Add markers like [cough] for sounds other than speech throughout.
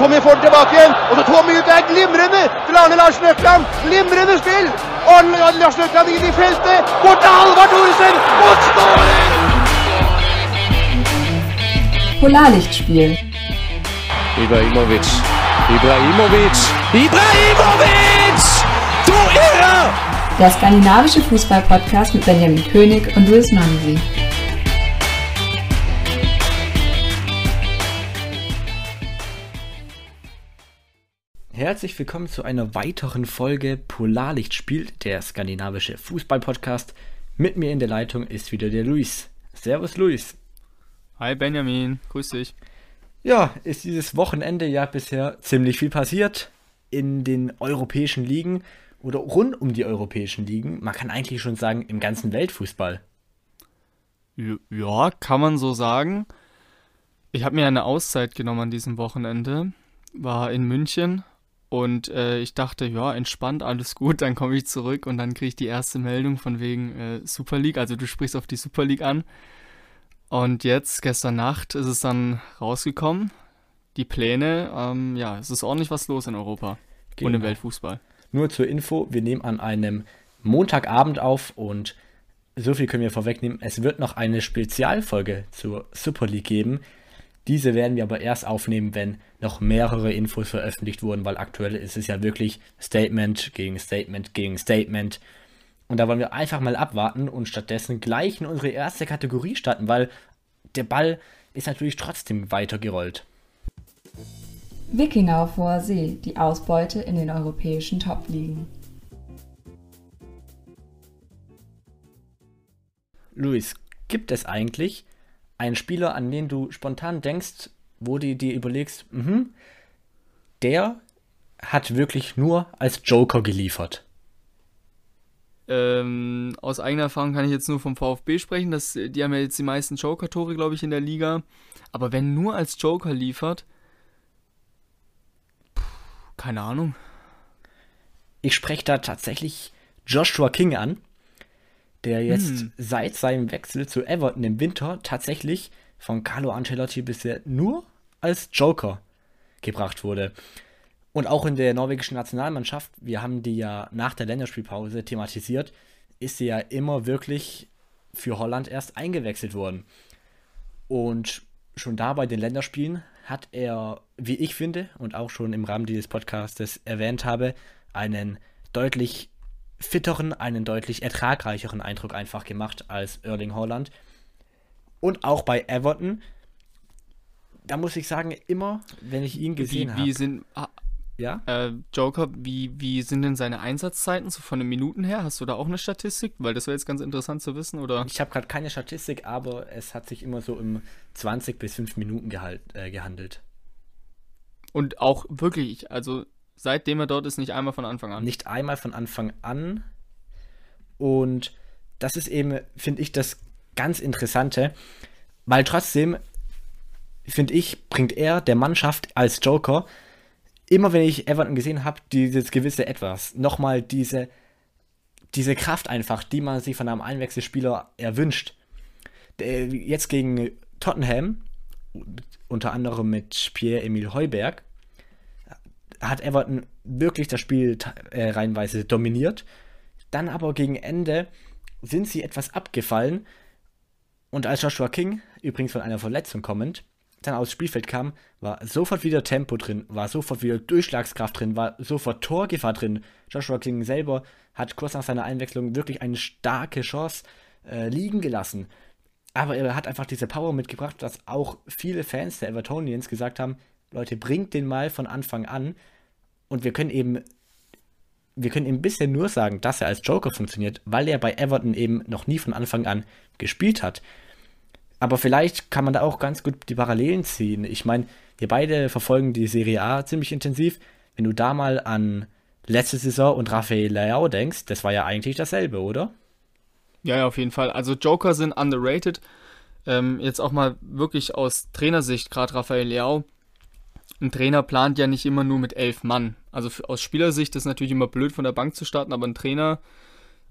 Tommy får den tilbake igjen. Og så Tommy ut der glimrende til Arne Larsen Økland. Glimrende spill. Arne Larsen Økland inn i feltet. Bort til Halvard Thoresen. Og skåring! Polarlichtspiel. Ibrahimovic. Ibrahimovic. Ibrahimovic! Du Irre! Der skandinavische Fußball-Podcast mit Benjamin König und Luis Mansi. Herzlich willkommen zu einer weiteren Folge Polarlicht spielt, der skandinavische Fußball-Podcast. Mit mir in der Leitung ist wieder der Luis. Servus Luis. Hi Benjamin, grüß dich. Ja, ist dieses Wochenende ja bisher ziemlich viel passiert in den europäischen Ligen oder rund um die europäischen Ligen. Man kann eigentlich schon sagen, im ganzen Weltfußball. Ja, kann man so sagen. Ich habe mir eine Auszeit genommen an diesem Wochenende, war in München und äh, ich dachte, ja, entspannt, alles gut, dann komme ich zurück und dann kriege ich die erste Meldung von wegen äh, Super League. Also du sprichst auf die Super League an. Und jetzt, gestern Nacht, ist es dann rausgekommen. Die Pläne, ähm, ja, es ist ordentlich was los in Europa Genau. und im Weltfußball. Nur zur Info, wir nehmen an einem Montagabend auf und so viel können wir vorwegnehmen. Es wird noch eine Spezialfolge zur Super League geben. Diese werden wir aber erst aufnehmen, wenn noch mehrere Infos veröffentlicht wurden, weil aktuell ist es ja wirklich Statement gegen Statement gegen Statement. Und da wollen wir einfach mal abwarten und stattdessen gleich in unsere erste Kategorie starten, weil der Ball ist natürlich trotzdem weitergerollt. Wikinger hoher See, die Ausbeute in den europäischen Top-Ligen. Luis, gibt es eigentlich einen Spieler, an den du spontan denkst, wo du dir überlegst, mhm, der hat wirklich nur als Joker geliefert? Ähm, aus eigener Erfahrung kann ich jetzt nur vom VfB sprechen. Das, die haben ja jetzt die meisten Joker-Tore, glaube ich, in der Liga. Aber wenn nur als Joker liefert, puh, keine Ahnung. Ich spreche da tatsächlich Joshua King an, der jetzt Hm. seit seinem Wechsel zu Everton im Winter tatsächlich von Carlo Ancelotti bisher nur als Joker gebracht wurde. Und auch in der norwegischen Nationalmannschaft, wir haben die ja nach der Länderspielpause thematisiert, ist sie ja immer wirklich für Holland erst eingewechselt worden. Und schon da bei den Länderspielen hat er, wie ich finde, und auch schon im Rahmen dieses Podcastes erwähnt habe, einen deutlich fitteren, einen deutlich ertragreicheren Eindruck einfach gemacht als Erling Haaland. Und auch bei Everton, da muss ich sagen, immer, wenn ich ihn gesehen Wie, wie habe. sind, ah, Ja? äh, Joker, wie, wie sind denn seine Einsatzzeiten so von den Minuten her? Hast du da auch eine Statistik? Weil das wäre jetzt ganz interessant zu wissen, oder? Ich habe gerade keine Statistik, aber es hat sich immer so im 20 bis 5 Minuten gehalt, äh, gehandelt. Und auch wirklich, also seitdem er dort ist, nicht einmal von Anfang an. Nicht einmal von Anfang an. Und das ist eben, finde ich, das ganz Interessante, weil trotzdem, finde ich, bringt er der Mannschaft als Joker, immer wenn ich Everton gesehen habe, dieses gewisse Etwas, nochmal diese, diese Kraft einfach, die man sich von einem Einwechselspieler erwünscht. Jetzt gegen Tottenham, unter anderem mit Pierre-Emil Heuberg, hat Everton wirklich das Spiel äh, reihenweise dominiert. Dann aber gegen Ende sind sie etwas abgefallen. Und als Joshua King, übrigens von einer Verletzung kommend, dann aufs Spielfeld kam, war sofort wieder Tempo drin, war sofort wieder Durchschlagskraft drin, war sofort Torgefahr drin. Joshua King selber hat kurz nach seiner Einwechslung wirklich eine starke Chance äh, liegen gelassen. Aber er hat einfach diese Power mitgebracht, dass auch viele Fans der Evertonians gesagt haben, Leute, bringt den mal von Anfang an. Und wir können eben, wir können eben bisher nur sagen, dass er als Joker funktioniert, weil er bei Everton eben noch nie von Anfang an gespielt hat. Aber vielleicht kann man da auch ganz gut die Parallelen ziehen. Ich meine, wir beide verfolgen die Serie A ziemlich intensiv. Wenn du da mal an letzte Saison und Rafael Leao denkst, das war ja eigentlich dasselbe, oder? Ja, ja, auf jeden Fall. Also Joker sind underrated. Ähm, jetzt auch mal wirklich aus Trainersicht, gerade Raphael Leao. Ein Trainer plant ja nicht immer nur mit elf Mann. Also für, aus Spielersicht ist es natürlich immer blöd, von der Bank zu starten, aber ein Trainer,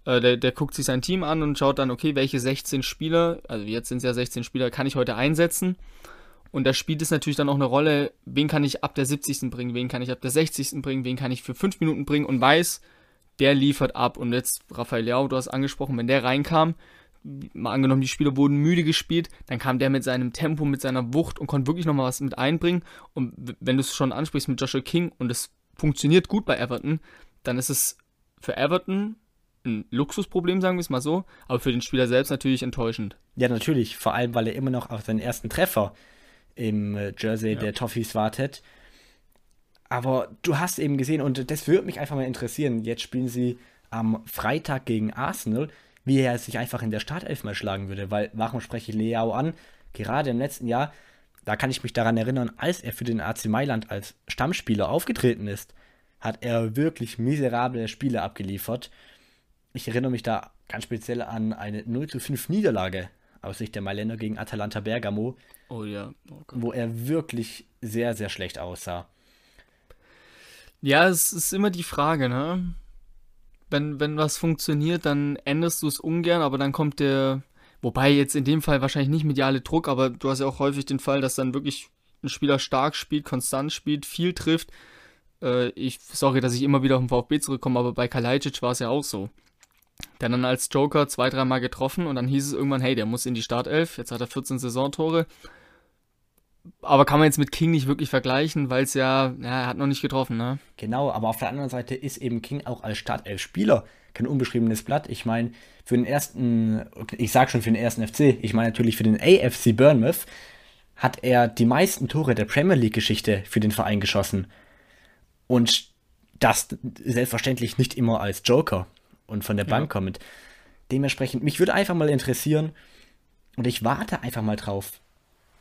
äh, der, der guckt sich sein Team an und schaut dann, okay, welche 16 Spieler, also jetzt sind es ja 16 Spieler, kann ich heute einsetzen. Und da spielt es natürlich dann auch eine Rolle, wen kann ich ab der 70. bringen, wen kann ich ab der 60. bringen, wen kann ich für 5 Minuten bringen und weiß, der liefert ab. Und jetzt, Raphael Leao, du hast angesprochen, wenn der reinkam, mal angenommen, die Spieler wurden müde gespielt, dann kam der mit seinem Tempo, mit seiner Wucht und konnte wirklich nochmal was mit einbringen. Und wenn du es schon ansprichst mit Joshua King und es funktioniert gut bei Everton, dann ist es für Everton ein Luxusproblem, sagen wir es mal so, aber für den Spieler selbst natürlich enttäuschend. Ja, natürlich, vor allem, weil er immer noch auf seinen ersten Treffer im äh, Jersey ja. der Toffees wartet. Aber du hast eben gesehen, und das würde mich einfach mal interessieren, jetzt spielen sie am Freitag gegen Arsenal, wie er sich einfach in der Startelf mal schlagen würde, weil warum spreche ich Leao an? Gerade im letzten Jahr, da kann ich mich daran erinnern, als er für den AC Mailand als Stammspieler aufgetreten ist, hat er wirklich miserable Spiele abgeliefert. Ich erinnere mich da ganz speziell an eine 0 zu 5 Niederlage aus Sicht der Mailänder gegen Atalanta Bergamo. Oh ja. Oh wo er wirklich sehr, sehr schlecht aussah. Ja, es ist immer die Frage, ne? Wenn, wenn was funktioniert, dann änderst du es ungern, aber dann kommt der, wobei jetzt in dem Fall wahrscheinlich nicht mediale Druck, aber du hast ja auch häufig den Fall, dass dann wirklich ein Spieler stark spielt, konstant spielt, viel trifft. Äh, ich, sorry, dass ich immer wieder auf den VfB zurückkomme, aber bei Kalajdzic war es ja auch so. Der dann als Joker zwei, dreimal getroffen und dann hieß es irgendwann, hey, der muss in die Startelf, jetzt hat er 14 Saisontore. Aber kann man jetzt mit King nicht wirklich vergleichen, weil es ja, ja, er hat noch nicht getroffen, ne? Genau, aber auf der anderen Seite ist eben King auch als Startelf-Spieler kein unbeschriebenes Blatt. Ich meine, für den ersten, ich sag schon für den ersten FC, ich meine natürlich für den AFC Bournemouth, hat er die meisten Tore der Premier League-Geschichte für den Verein geschossen. Und das selbstverständlich nicht immer als Joker und von der Bank ja. kommend. Dementsprechend, mich würde einfach mal interessieren, und ich warte einfach mal drauf,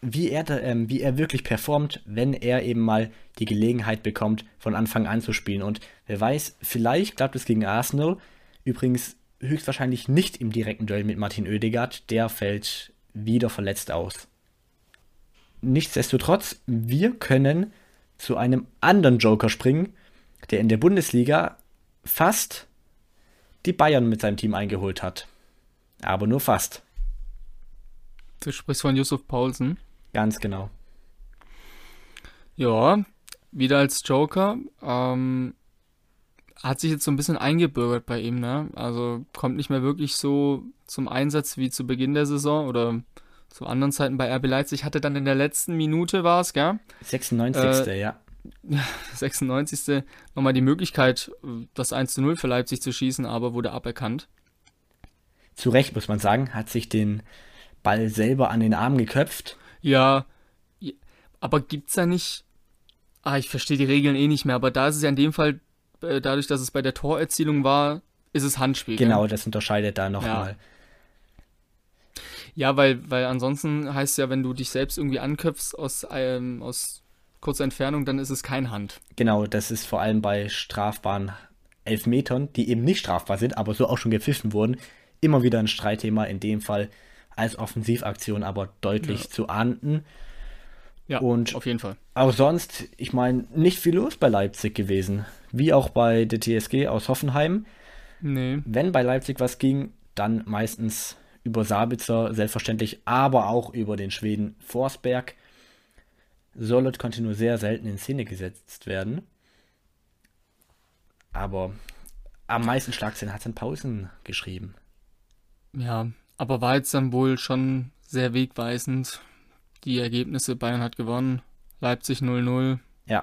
wie er, da, ähm, wie er wirklich performt, wenn er eben mal die Gelegenheit bekommt, von Anfang an zu spielen. Und wer weiß, vielleicht klappt es gegen Arsenal. Übrigens höchstwahrscheinlich nicht im direkten Duell mit Martin Oedegaard. Der fällt wieder verletzt aus. Nichtsdestotrotz, wir können zu einem anderen Joker springen, der in der Bundesliga fast die Bayern mit seinem Team eingeholt hat. Aber nur fast. Du sprichst von Yusuf Paulsen. Ganz genau. Ja, wieder als Joker. Ähm, hat sich jetzt so ein bisschen eingebürgert bei ihm, ne? Also kommt nicht mehr wirklich so zum Einsatz wie zu Beginn der Saison oder zu anderen Zeiten bei RB Leipzig. Hatte dann in der letzten Minute war es, gell? 96. Äh, ja. [laughs] 96. nochmal die Möglichkeit, das 1 zu 0 für Leipzig zu schießen, aber wurde aberkannt. Zu Recht, muss man sagen, hat sich den Ball selber an den Arm geköpft. Ja, aber gibt's da nicht. Ah, ich verstehe die Regeln eh nicht mehr, aber da ist es ja in dem Fall, äh, dadurch, dass es bei der Torerzielung war, ist es Handspiel. Genau, das unterscheidet da nochmal. Ja. Ja, weil, weil ansonsten heißt ja, wenn du dich selbst irgendwie anköpfst aus, ähm, aus kurze Entfernung, dann ist es kein Hand. Genau, das ist vor allem bei strafbaren Elfmetern, die eben nicht strafbar sind, aber so auch schon gepfiffen wurden, immer wieder ein Streitthema, in dem Fall als Offensivaktion aber deutlich ja. zu ahnden. Ja, und auf jeden Fall. Auch sonst, ich meine, nicht viel los bei Leipzig gewesen. Wie auch bei der TSG aus Hoffenheim. Nee. Wenn bei Leipzig was ging, dann meistens über Sabitzer, selbstverständlich, aber auch über den Schweden Forsberg. Solot konnte nur sehr selten in Szene gesetzt werden. Aber am meisten Schlagzeilen hat es in Pausen geschrieben. Ja, aber war jetzt dann wohl schon sehr wegweisend. Die Ergebnisse, Bayern hat gewonnen, Leipzig 0-0. Ja.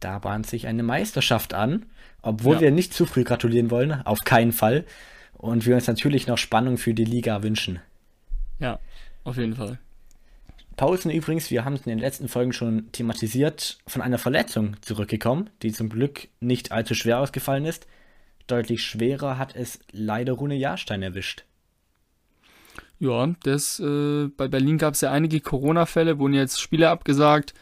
Da bahnt sich eine Meisterschaft an, obwohl ja. wir nicht zu früh gratulieren wollen, auf keinen Fall. Und wir uns natürlich noch Spannung für die Liga wünschen. Ja, auf jeden Fall. Paulsen übrigens, wir haben es in den letzten Folgen schon thematisiert, von einer Verletzung zurückgekommen, die zum Glück nicht allzu schwer ausgefallen ist. Deutlich schwerer hat es leider Rune Jahrstein erwischt. Ja, das, äh, bei Berlin gab es ja einige Corona-Fälle, wurden jetzt Spiele abgesagt,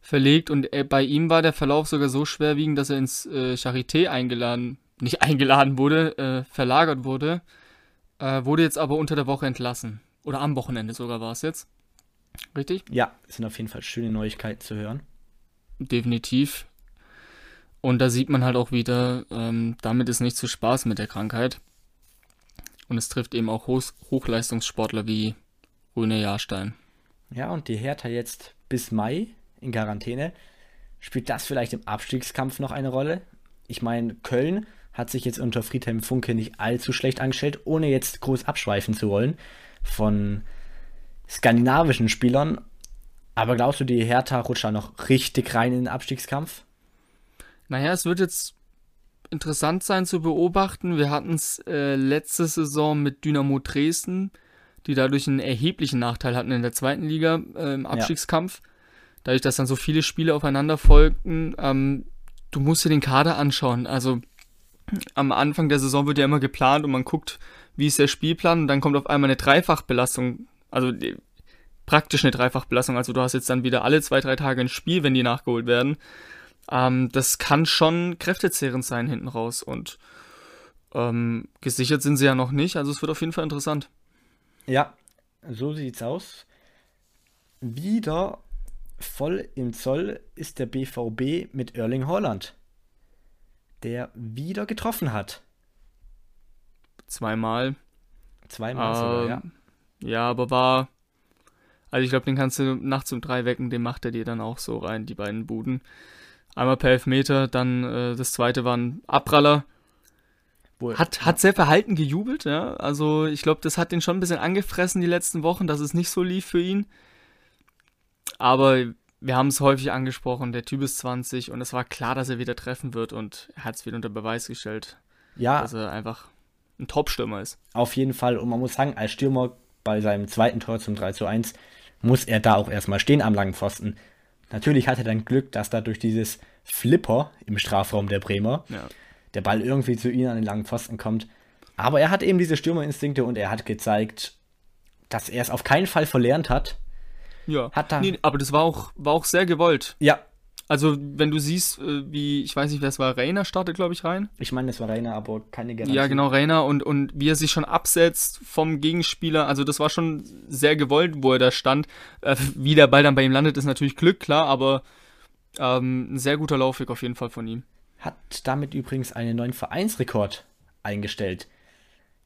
verlegt und äh, bei ihm war der Verlauf sogar so schwerwiegend, dass er ins äh, Charité eingeladen, nicht [laughs] eingeladen wurde, äh, verlagert wurde, äh, wurde jetzt aber unter der Woche entlassen. Oder am Wochenende sogar war es jetzt. Richtig? Ja, es sind auf jeden Fall schöne Neuigkeiten zu hören. Definitiv. Und da sieht man halt auch wieder, ähm, damit ist nicht zu Spaß mit der Krankheit. Und es trifft eben auch Hoch Hochleistungssportler wie Rune Jahrstein. Ja, und die Hertha jetzt bis Mai in Quarantäne. Spielt das vielleicht im Abstiegskampf noch eine Rolle? Ich meine, Köln hat sich jetzt unter Friedhelm Funke nicht allzu schlecht angestellt, ohne jetzt groß abschweifen zu wollen von skandinavischen Spielern. Aber glaubst du, die Hertha rutscht da noch richtig rein in den Abstiegskampf? Naja, es wird jetzt interessant sein zu beobachten. Wir hatten es äh, letzte Saison mit Dynamo Dresden, die dadurch einen erheblichen Nachteil hatten in der zweiten Liga äh, im Abstiegskampf. Ja. Dadurch, dass dann so viele Spiele aufeinander folgten. Ähm, du musst dir den Kader anschauen. Also am Anfang der Saison wird ja immer geplant und man guckt, wie ist der Spielplan und dann kommt auf einmal eine Dreifachbelastung. Also praktisch eine Dreifachbelastung. Also du hast jetzt dann wieder alle zwei, drei Tage ein Spiel, wenn die nachgeholt werden. Ähm, das kann schon kräftezehrend sein hinten raus. Und ähm, gesichert sind sie ja noch nicht. Also es wird auf jeden Fall interessant. Ja, so sieht's aus. Wieder voll im Zoll ist der BVB mit Erling Holland, der wieder getroffen hat. Zweimal. Zweimal ähm, sogar, ja. Ja, aber war also ich glaube, den kannst du nachts um drei wecken, den macht er dir dann auch so rein, die beiden Buden. Einmal per Elfmeter, dann äh, das zweite war ein Abpraller. Wohl, hat, hat sehr verhalten gejubelt, ja. Also ich glaube, das hat ihn schon ein bisschen angefressen die letzten Wochen, dass es nicht so lief für ihn. Aber wir haben es häufig angesprochen, der Typ ist 20 und es war klar, dass er wieder treffen wird und er hat es wieder unter Beweis gestellt. Ja. Dass er einfach ein Top-Stürmer ist. Auf jeden Fall. Und man muss sagen, als Stürmer bei seinem zweiten Tor zum 3 zu 1 muss er da auch erstmal stehen am langen Pfosten. Natürlich hat er dann Glück, dass da durch dieses Flipper im Strafraum der Bremer ja. der Ball irgendwie zu ihm an den langen Pfosten kommt. Aber er hat eben diese Stürmerinstinkte und er hat gezeigt, dass er es auf keinen Fall verlernt hat. Ja, hat da nee, aber das war auch, war auch sehr gewollt. Ja, also, wenn du siehst, äh, wie, ich weiß nicht, wer es war, Rainer startet, glaube ich, rein. Ich meine, es war Rainer, aber keine Garantie. Ja, genau, Rainer und, und wie er sich schon absetzt vom Gegenspieler, also das war schon sehr gewollt, wo er da stand. Äh, wie der Ball dann bei ihm landet, ist natürlich Glück, klar, aber ähm, ein sehr guter Laufweg auf jeden Fall von ihm. Hat damit übrigens einen neuen Vereinsrekord eingestellt.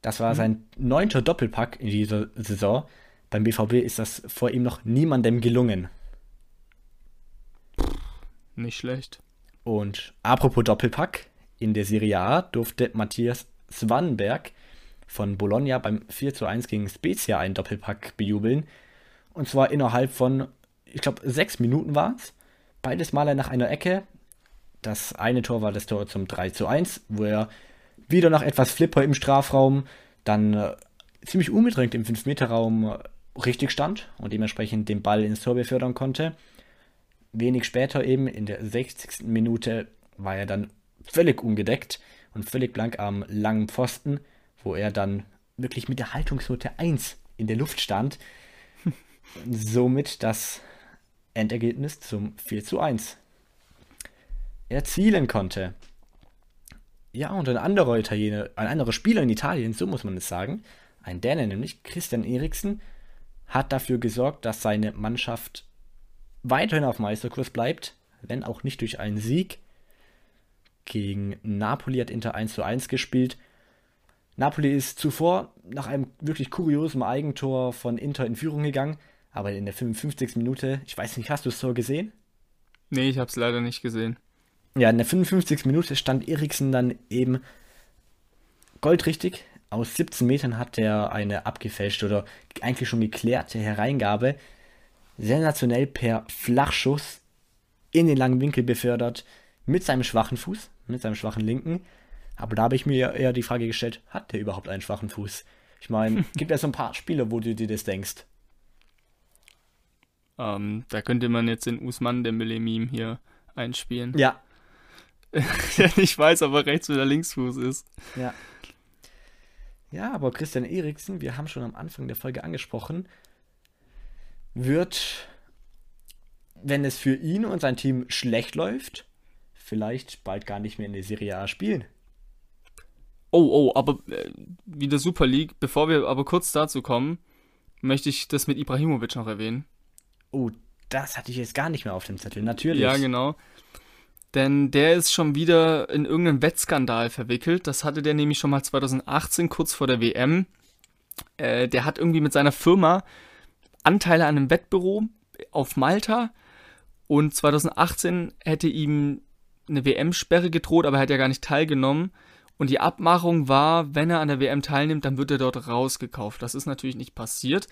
Das war mhm. sein neunter Doppelpack in dieser Saison. Beim BVB ist das vor ihm noch niemandem gelungen. Nicht schlecht. Und apropos Doppelpack, in der Serie A durfte Matthias Swanberg von Bologna beim 4 zu 1 gegen Spezia einen Doppelpack bejubeln. Und zwar innerhalb von, ich glaube, sechs Minuten war es. Beides Male nach einer Ecke. Das eine Tor war das Tor zum 3 zu 1, wo er wieder nach etwas Flipper im Strafraum dann äh, ziemlich unbedrängt im 5-Meter-Raum äh, richtig stand und dementsprechend den Ball ins Tor befördern konnte wenig später eben in der 60. Minute war er dann völlig ungedeckt und völlig blank am langen Pfosten, wo er dann wirklich mit der Haltungsnote 1 in der Luft stand. [laughs] Somit das Endergebnis zum 4 zu 1 erzielen konnte. Ja, und ein anderer Italiener, ein anderer Spieler in Italien, so muss man es sagen, ein Däne nämlich, Christian Eriksen, hat dafür gesorgt, dass seine Mannschaft weiterhin auf Meisterkurs bleibt, wenn auch nicht durch einen Sieg. Gegen Napoli hat Inter 1 zu 1 gespielt. Napoli ist zuvor nach einem wirklich kuriosen Eigentor von Inter in Führung gegangen, aber in der 55. Minute, ich weiß nicht, hast du das Tor gesehen? Nee, ich habe es leider nicht gesehen. Ja, in der 55. Minute stand Eriksen dann eben goldrichtig. Aus 17 Metern hat er eine abgefälschte oder eigentlich schon geklärte Hereingabe sensationell per Flachschuss in den langen Winkel befördert mit seinem schwachen Fuß, mit seinem schwachen linken. Aber da habe ich mir eher die Frage gestellt, hat der überhaupt einen schwachen Fuß? Ich meine, [laughs] gibt es so ein paar Spiele, wo du dir das denkst? Ähm, da könnte man jetzt den Usman Dembele-Meme hier einspielen. Ja. [laughs] Der nicht weiß, ob er rechts oder linksfuß ist. Ja. Ja, aber Christian Eriksen, wir haben schon am Anfang der Folge angesprochen, wird, wenn es für ihn und sein Team schlecht läuft, vielleicht bald gar nicht mehr in der Serie A spielen. Oh, oh, aber äh, wie der Super League, bevor wir aber kurz dazu kommen, möchte ich das mit Ibrahimovic noch erwähnen. Oh, das hatte ich jetzt gar nicht mehr auf dem Zettel, natürlich. Ja, genau. Denn der ist schon wieder in irgendeinen Wettskandal verwickelt. Das hatte der nämlich schon mal 2018, kurz vor der WM. Äh, der hat irgendwie mit seiner Firma Anteile an einem Wettbüro auf Malta und 2018 hätte ihm eine WM-Sperre gedroht, aber er hat ja gar nicht teilgenommen. Und die Abmachung war, wenn er an der WM teilnimmt, dann wird er dort rausgekauft. Das ist natürlich nicht passiert.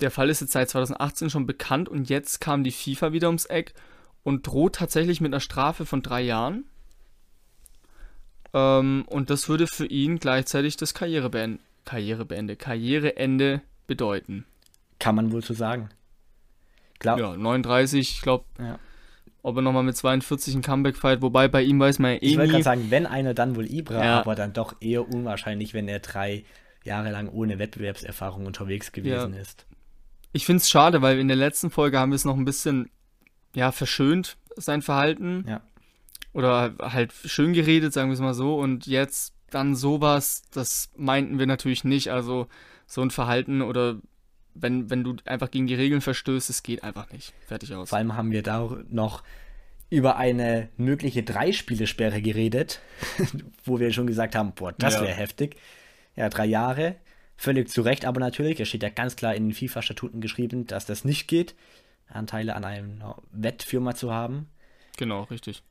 Der Fall ist jetzt seit 2018 schon bekannt und jetzt kam die FIFA wieder ums Eck und droht tatsächlich mit einer Strafe von drei Jahren. Ähm, und das würde für ihn gleichzeitig das Karrierebeende, Karrierebeende, Karriereende bedeuten. Kann man wohl so sagen. Glaub, ja, 39, ich glaube, ja. ob er nochmal mit 42 ein Comeback feiert, wobei bei ihm weiß man ja eh Ich wollte gerade sagen, wenn einer, dann wohl Ibra, Ja. aber dann doch eher unwahrscheinlich, wenn er drei Jahre lang ohne Wettbewerbserfahrung unterwegs gewesen ist. Ich finde es schade, weil in der letzten Folge haben wir es noch ein bisschen, ja, verschönt, sein Verhalten. Ja. Oder halt schön geredet, sagen wir es mal so. Und jetzt dann sowas, das meinten wir natürlich nicht. Also so ein Verhalten oder wenn, wenn du einfach gegen die Regeln verstößt, es geht einfach nicht. Fertig aus. Vor allem haben wir da noch über eine mögliche Drei-Spiele-Sperre geredet, [laughs] wo wir schon gesagt haben, boah, das Ja. wäre heftig. Ja, drei Jahre, völlig zu Recht, aber natürlich, es steht ja ganz klar in den FIFA-Statuten geschrieben, dass das nicht geht, Anteile an einer Wettfirma zu haben. Genau, richtig.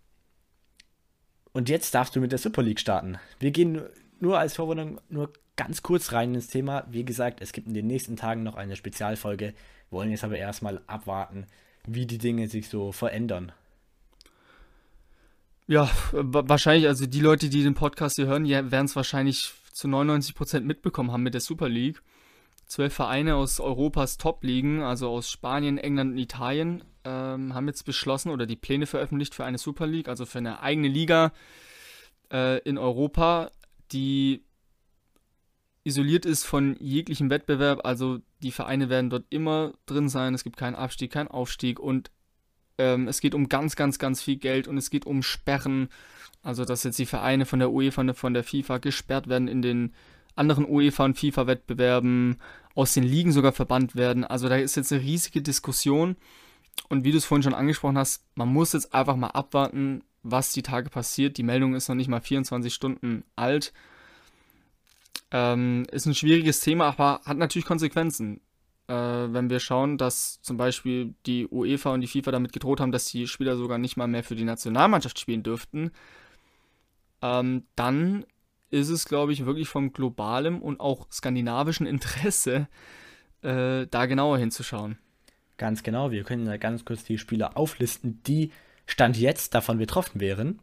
Und jetzt darfst du mit der Super League starten. Wir gehen nur als Vorwarnung nur ganz kurz rein ins Thema. Wie gesagt, es gibt in den nächsten Tagen noch eine Spezialfolge. Wollen jetzt aber erstmal abwarten, wie die Dinge sich so verändern. Ja, wa- wahrscheinlich, also die Leute, die den Podcast hier hören, werden es wahrscheinlich zu 99% mitbekommen haben mit der Super League. Zwölf Vereine aus Europas Top-Ligen, also aus Spanien, England und Italien, ähm, haben jetzt beschlossen oder die Pläne veröffentlicht für eine Super League, also für eine eigene Liga äh, in Europa, die isoliert ist von jeglichem Wettbewerb. Also die Vereine werden dort immer drin sein. Es gibt keinen Abstieg, keinen Aufstieg und ähm, es geht um ganz, ganz, ganz viel Geld und es geht um Sperren. Also, dass jetzt die Vereine von der UEFA und von der FIFA gesperrt werden in den anderen UEFA und FIFA-Wettbewerben, aus den Ligen sogar verbannt werden. Also, da ist jetzt eine riesige Diskussion. Und wie du es vorhin schon angesprochen hast, man muss jetzt einfach mal abwarten, was die Tage passiert. Die Meldung ist noch nicht mal 24 Stunden alt. Ähm, ist ein schwieriges Thema, aber hat natürlich Konsequenzen äh, wenn wir schauen, dass zum Beispiel die UEFA und die FIFA damit gedroht haben, dass die Spieler sogar nicht mal mehr für die Nationalmannschaft spielen dürften, ähm, dann ist es, glaube ich, wirklich vom globalem und auch skandinavischen Interesse, äh, da genauer hinzuschauen. Ganz genau, wir können ja ganz kurz die Spieler auflisten, die Stand jetzt davon betroffen wären.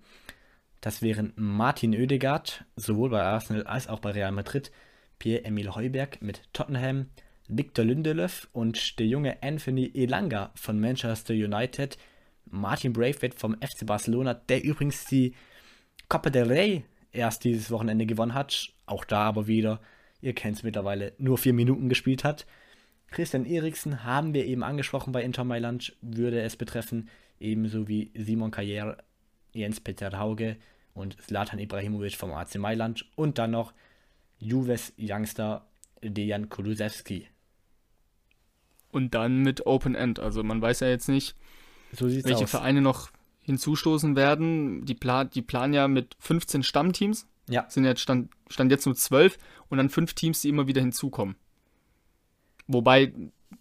Das wären Martin Oedegaard, sowohl bei Arsenal als auch bei Real Madrid, Pierre-Emil Heuberg mit Tottenham, Victor Lindelöf und der junge Anthony Elanga von Manchester United, Martin Braithwaite vom FC Barcelona, der übrigens die Copa del Rey erst dieses Wochenende gewonnen hat, auch da aber wieder, ihr kennt es mittlerweile, nur vier Minuten gespielt hat. Christian Eriksen haben wir eben angesprochen bei Inter Mailand, würde es betreffen, ebenso wie Simon Kajer, Jens-Peter Hauge und Zlatan Ibrahimovic vom AC Mailand und dann noch Juves Youngster Dejan Kulusewski. Und dann mit Open End. Also man weiß ja jetzt nicht, So welche aus. Vereine noch hinzustoßen werden. Die, Pla die planen ja mit 15 Stammteams. Ja. Sind jetzt stand, stand jetzt nur 12 und dann fünf Teams, die immer wieder hinzukommen. Wobei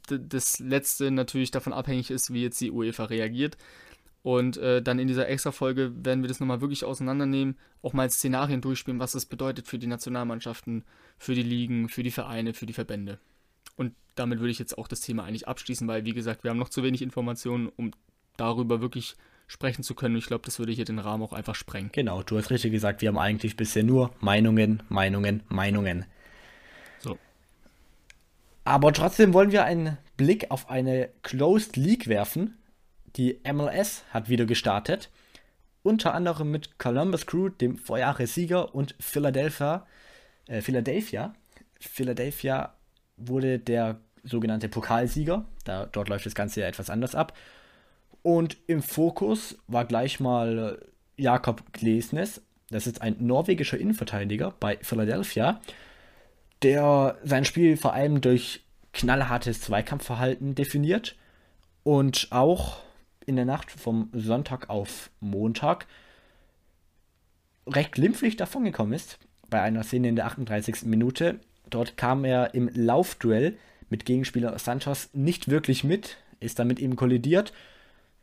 das letzte natürlich davon abhängig ist, wie jetzt die UEFA reagiert. Und äh, dann in dieser Extra-Folge werden wir das nochmal wirklich auseinandernehmen, auch mal Szenarien durchspielen, was das bedeutet für die Nationalmannschaften, für die Ligen, für die Vereine, für die Verbände. Und damit würde ich jetzt auch das Thema eigentlich abschließen, weil, wie gesagt, wir haben noch zu wenig Informationen, um darüber wirklich sprechen zu können. Ich glaube, das würde hier den Rahmen auch einfach sprengen. Genau, du hast richtig gesagt, wir haben eigentlich bisher nur Meinungen, Meinungen, Meinungen. Aber trotzdem wollen wir einen Blick auf eine Closed League werfen. Die MLS hat wieder gestartet. Unter anderem mit Columbus Crew, dem Vorjahressieger, und Philadelphia. Äh, Philadelphia. Philadelphia wurde der sogenannte Pokalsieger. Da, dort läuft das Ganze ja etwas anders ab. Und im Fokus war gleich mal Jakob Glesnes. Das ist ein norwegischer Innenverteidiger bei Philadelphia, der sein Spiel vor allem durch knallhartes Zweikampfverhalten definiert und auch in der Nacht vom Sonntag auf Montag recht glimpflich davongekommen ist bei einer Szene in der 38. Minute. Dort kam er im Laufduell mit Gegenspieler Santos nicht wirklich mit, ist dann mit ihm kollidiert.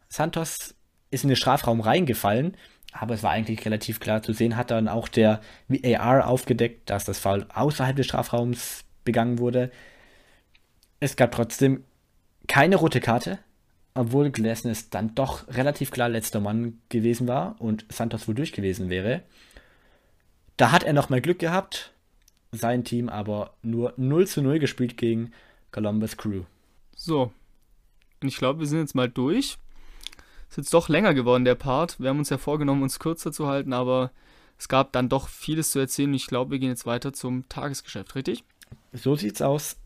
Santos ist in den Strafraum reingefallen, aber es war eigentlich relativ klar zu sehen, hat dann auch der VAR aufgedeckt, dass das Foul außerhalb des Strafraums begangen wurde. Es gab trotzdem keine rote Karte, obwohl Glasnes dann doch relativ klar letzter Mann gewesen war und Santos wohl durch gewesen wäre. Da hat er noch mal Glück gehabt, sein Team aber nur 0 zu 0 gespielt gegen Columbus Crew. So. Ich glaube, wir sind jetzt mal durch. Ist jetzt doch länger geworden, der Part. Wir haben uns ja vorgenommen, uns kürzer zu halten, aber es gab dann doch vieles zu erzählen. Ich glaube, wir gehen jetzt weiter zum Tagesgeschäft, richtig? So sieht's aus.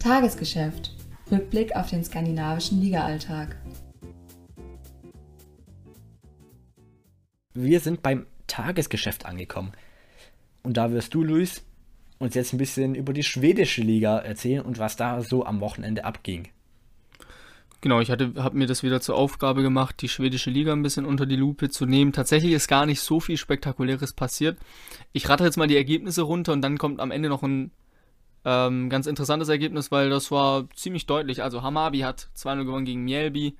Tagesgeschäft. Rückblick auf den skandinavischen Ligaalltag. Wir sind beim Tagesgeschäft angekommen. Und da wirst du, Luis, uns jetzt ein bisschen über die schwedische Liga erzählen und was da so am Wochenende abging. Genau, ich habe mir das wieder zur Aufgabe gemacht, die schwedische Liga ein bisschen unter die Lupe zu nehmen. Tatsächlich ist gar nicht so viel Spektakuläres passiert. Ich rate jetzt mal die Ergebnisse runter und dann kommt am Ende noch ein ähm, ganz interessantes Ergebnis, weil das war ziemlich deutlich. Also Hamabi hat 2-0 gewonnen gegen Mjällby.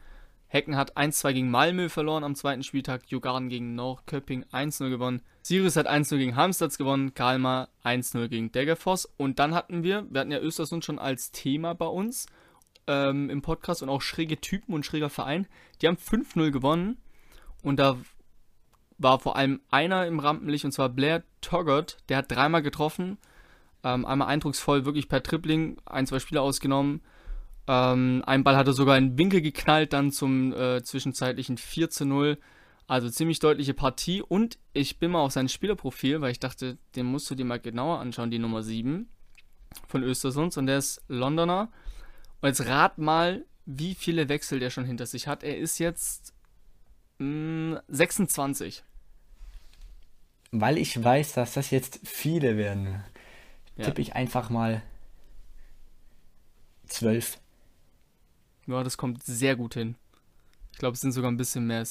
Hecken hat 1-2 gegen Malmö verloren am zweiten Spieltag. Jugarden gegen Norrköping 1-0 gewonnen. Sirius hat 1-0 gegen Halmstads gewonnen. Kalmar 1-0 gegen Degerfoss. Und dann hatten wir, wir hatten ja Östersund schon als Thema bei uns ähm, im Podcast und auch schräge Typen und schräger Verein. Die haben 5-0 gewonnen und da war vor allem einer im Rampenlicht und zwar Blair Toggart. Der hat dreimal getroffen. Ähm, einmal eindrucksvoll, wirklich per Tripling, ein, zwei Spieler ausgenommen. Ähm, ein Ball hat er sogar in Winkel geknallt, dann zum äh, zwischenzeitlichen 4 zu 0. Also ziemlich deutliche Partie. Und ich bin mal auf sein Spielerprofil, weil ich dachte, den musst du dir mal genauer anschauen, die Nummer 7 von Östersunds. Und der ist Londoner. Und jetzt rat mal, wie viele Wechsel der schon hinter sich hat. Er ist jetzt mh, hm, 26. Weil ich weiß, dass das jetzt viele werden, ja. tippe ich einfach mal 12. Ja, das kommt sehr gut hin. Ich glaube, es sind sogar ein bisschen mehr. [laughs]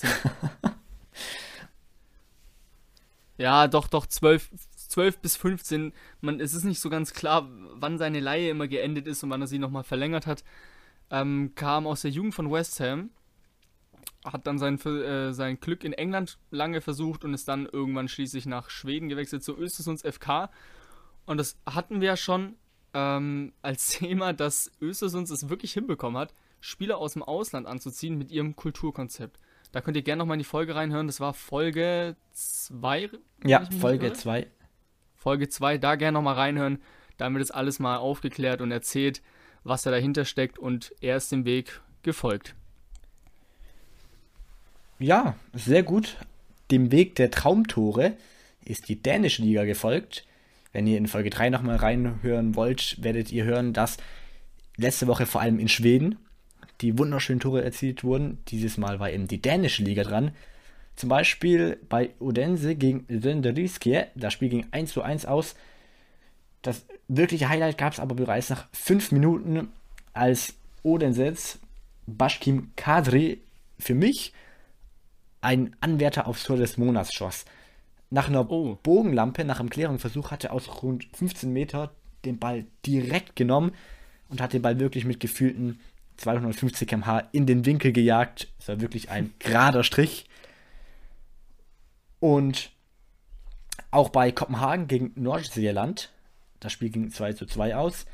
ja, doch, doch, 12, 12 bis 15, man, es ist nicht so ganz klar, wann seine Laie immer geendet ist und wann er sie nochmal verlängert hat, ähm, kam aus der Jugend von West Ham, hat dann sein, äh, sein Glück in England lange versucht und ist dann irgendwann schließlich nach Schweden gewechselt zu Östersunds FK. Und das hatten wir ja schon ähm, als [laughs] Thema, dass Östersunds es wirklich hinbekommen hat, Spieler aus dem Ausland anzuziehen mit ihrem Kulturkonzept. Da könnt ihr gerne nochmal in die Folge reinhören. Das war Folge 2. Ja, Folge 2. Folge 2, da gerne nochmal reinhören. Da haben wir das alles mal aufgeklärt und erzählt, was da dahinter steckt und er ist dem Weg gefolgt. Ja, sehr gut. Dem Weg der Traumtore ist die dänische Liga gefolgt. Wenn ihr in Folge 3 nochmal reinhören wollt, werdet ihr hören, dass letzte Woche vor allem in Schweden die wunderschönen Tore erzielt wurden. Dieses Mal war eben die dänische Liga dran. Zum Beispiel bei Odense gegen Lönderiskie. Das Spiel ging 1 zu 1 aus. Das wirkliche Highlight gab es aber bereits nach 5 Minuten, als Odensets Bashkim Kadri für mich ein Anwärter aufs Tor des Monats schoss. Nach einer oh. Bogenlampe, nach einem Klärungsversuch, hat er aus rund 15 Meter den Ball direkt genommen und hat den Ball wirklich mit gefühlten 250 km/h in den Winkel gejagt. Es war wirklich ein [laughs] gerader Strich. Und auch bei Kopenhagen gegen Nordsjælland, das Spiel ging 2 zu 2 aus,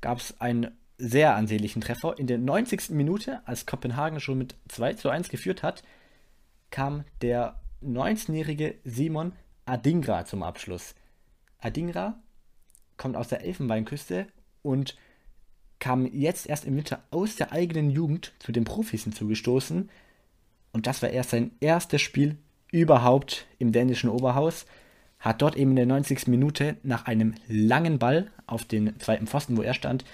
gab es einen sehr ansehnlichen Treffer. In der 90. Minute, als Kopenhagen schon mit 2 zu 1 geführt hat, kam der 19-jährige Simon Adingra zum Abschluss. Adingra kommt aus der Elfenbeinküste und kam jetzt erst im Winter aus der eigenen Jugend zu den Profis hinzugestoßen. Und das war erst sein erstes Spiel überhaupt im dänischen Oberhaus. Hat dort eben in der 90. Minute nach einem langen Ball auf den zweiten Pfosten, wo er stand,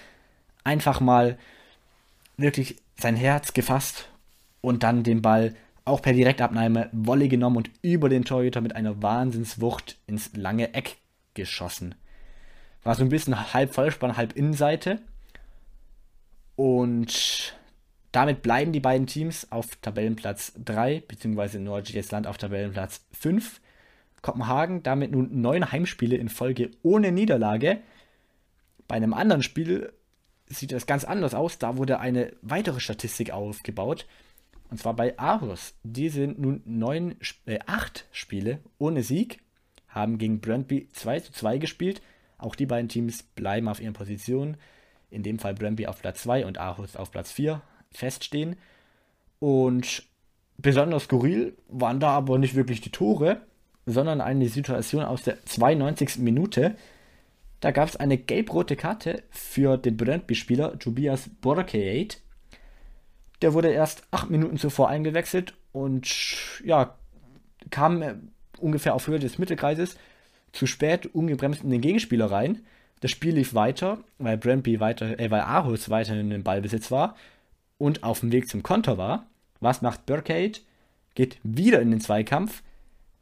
einfach mal wirklich sein Herz gefasst und dann den Ball auch per Direktabnahme Wolle genommen und über den Torhüter mit einer Wahnsinnswucht ins lange Eck geschossen. War so ein bisschen halb Vollspann, halb Innenseite. Und damit bleiben die beiden Teams auf Tabellenplatz 3, beziehungsweise Nordjyllands Land auf Tabellenplatz 5. Kopenhagen damit nun neun Heimspiele in Folge ohne Niederlage. Bei einem anderen Spiel sieht das ganz anders aus. Da wurde eine weitere Statistik aufgebaut. Und zwar bei Aarhus. Die sind nun neun, äh, acht Spiele ohne Sieg, haben gegen Brøndby 2 zu 2 gespielt. Auch die beiden Teams bleiben auf ihren Positionen. In dem Fall Brøndby auf Platz 2 und Aarhus auf Platz 4 feststehen. Und besonders skurril waren da aber nicht wirklich die Tore, sondern eine Situation aus der 92. Minute. Da gab es eine gelb-rote Karte für den Brøndby-Spieler Tobias Borkeeit. Der wurde erst acht Minuten zuvor eingewechselt und ja, kam äh, ungefähr auf Höhe des Mittelkreises zu spät ungebremst in den Gegenspieler rein. Das Spiel lief weiter, weil Brentby weiter, äh, weil Aarhus weiterhin im Ballbesitz war und auf dem Weg zum Konter war. Was macht Burkade? Geht wieder in den Zweikampf